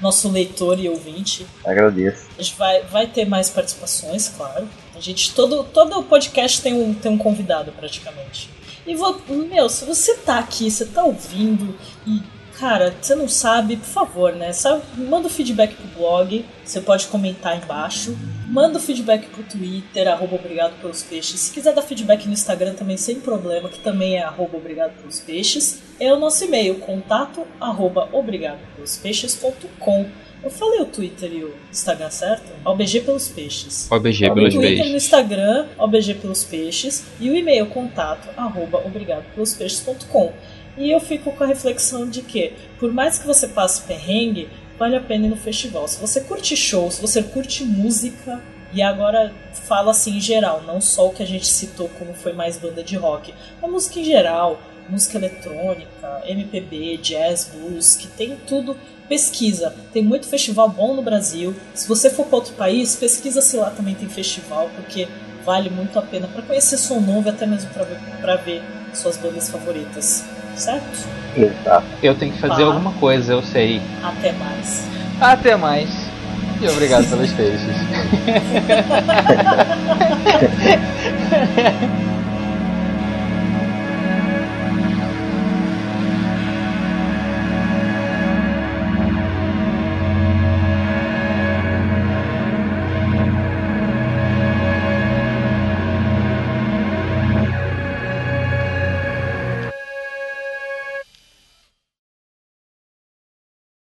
nosso leitor e ouvinte. agradeço. A gente vai, vai ter mais participações, claro. A gente, todo, todo podcast tem um, tem um convidado, praticamente. E, vou, meu, se você tá aqui, você tá ouvindo e, cara, você não sabe, por favor, né? Sabe, manda o feedback pro blog, você pode comentar embaixo. Manda o feedback pro Twitter, arroba obrigado pelos peixes. Se quiser dar feedback no Instagram também, sem problema, que também é arroba obrigado pelos peixes. É o nosso e-mail, contato arroba obrigado pelos peixes.com. Eu falei o Twitter e o Instagram certo? OBG pelos peixes. OBG pelos Twitter, no. Instagram, OBG pelos peixes. E o e-mail, contato arroba obrigado pelos peixes.com. E eu fico com a reflexão de que, por mais que você passe perrengue, vale a pena ir no festival. Se você curte show, se você curte música, e agora fala assim em geral, não só o que a gente citou como foi mais banda de rock, a música em geral, música eletrônica, MPB, jazz, blues, que tem tudo. Pesquisa, tem muito festival bom no Brasil. Se você for para outro país, pesquisa se lá também tem festival, porque vale muito a pena para conhecer som novo e até mesmo para ver, ver suas bandas favoritas, certo? Exato. Eu tenho que fazer Tá. alguma coisa, eu sei. Até mais. Até mais. E obrigado pelos peixes. *laughs* *laughs*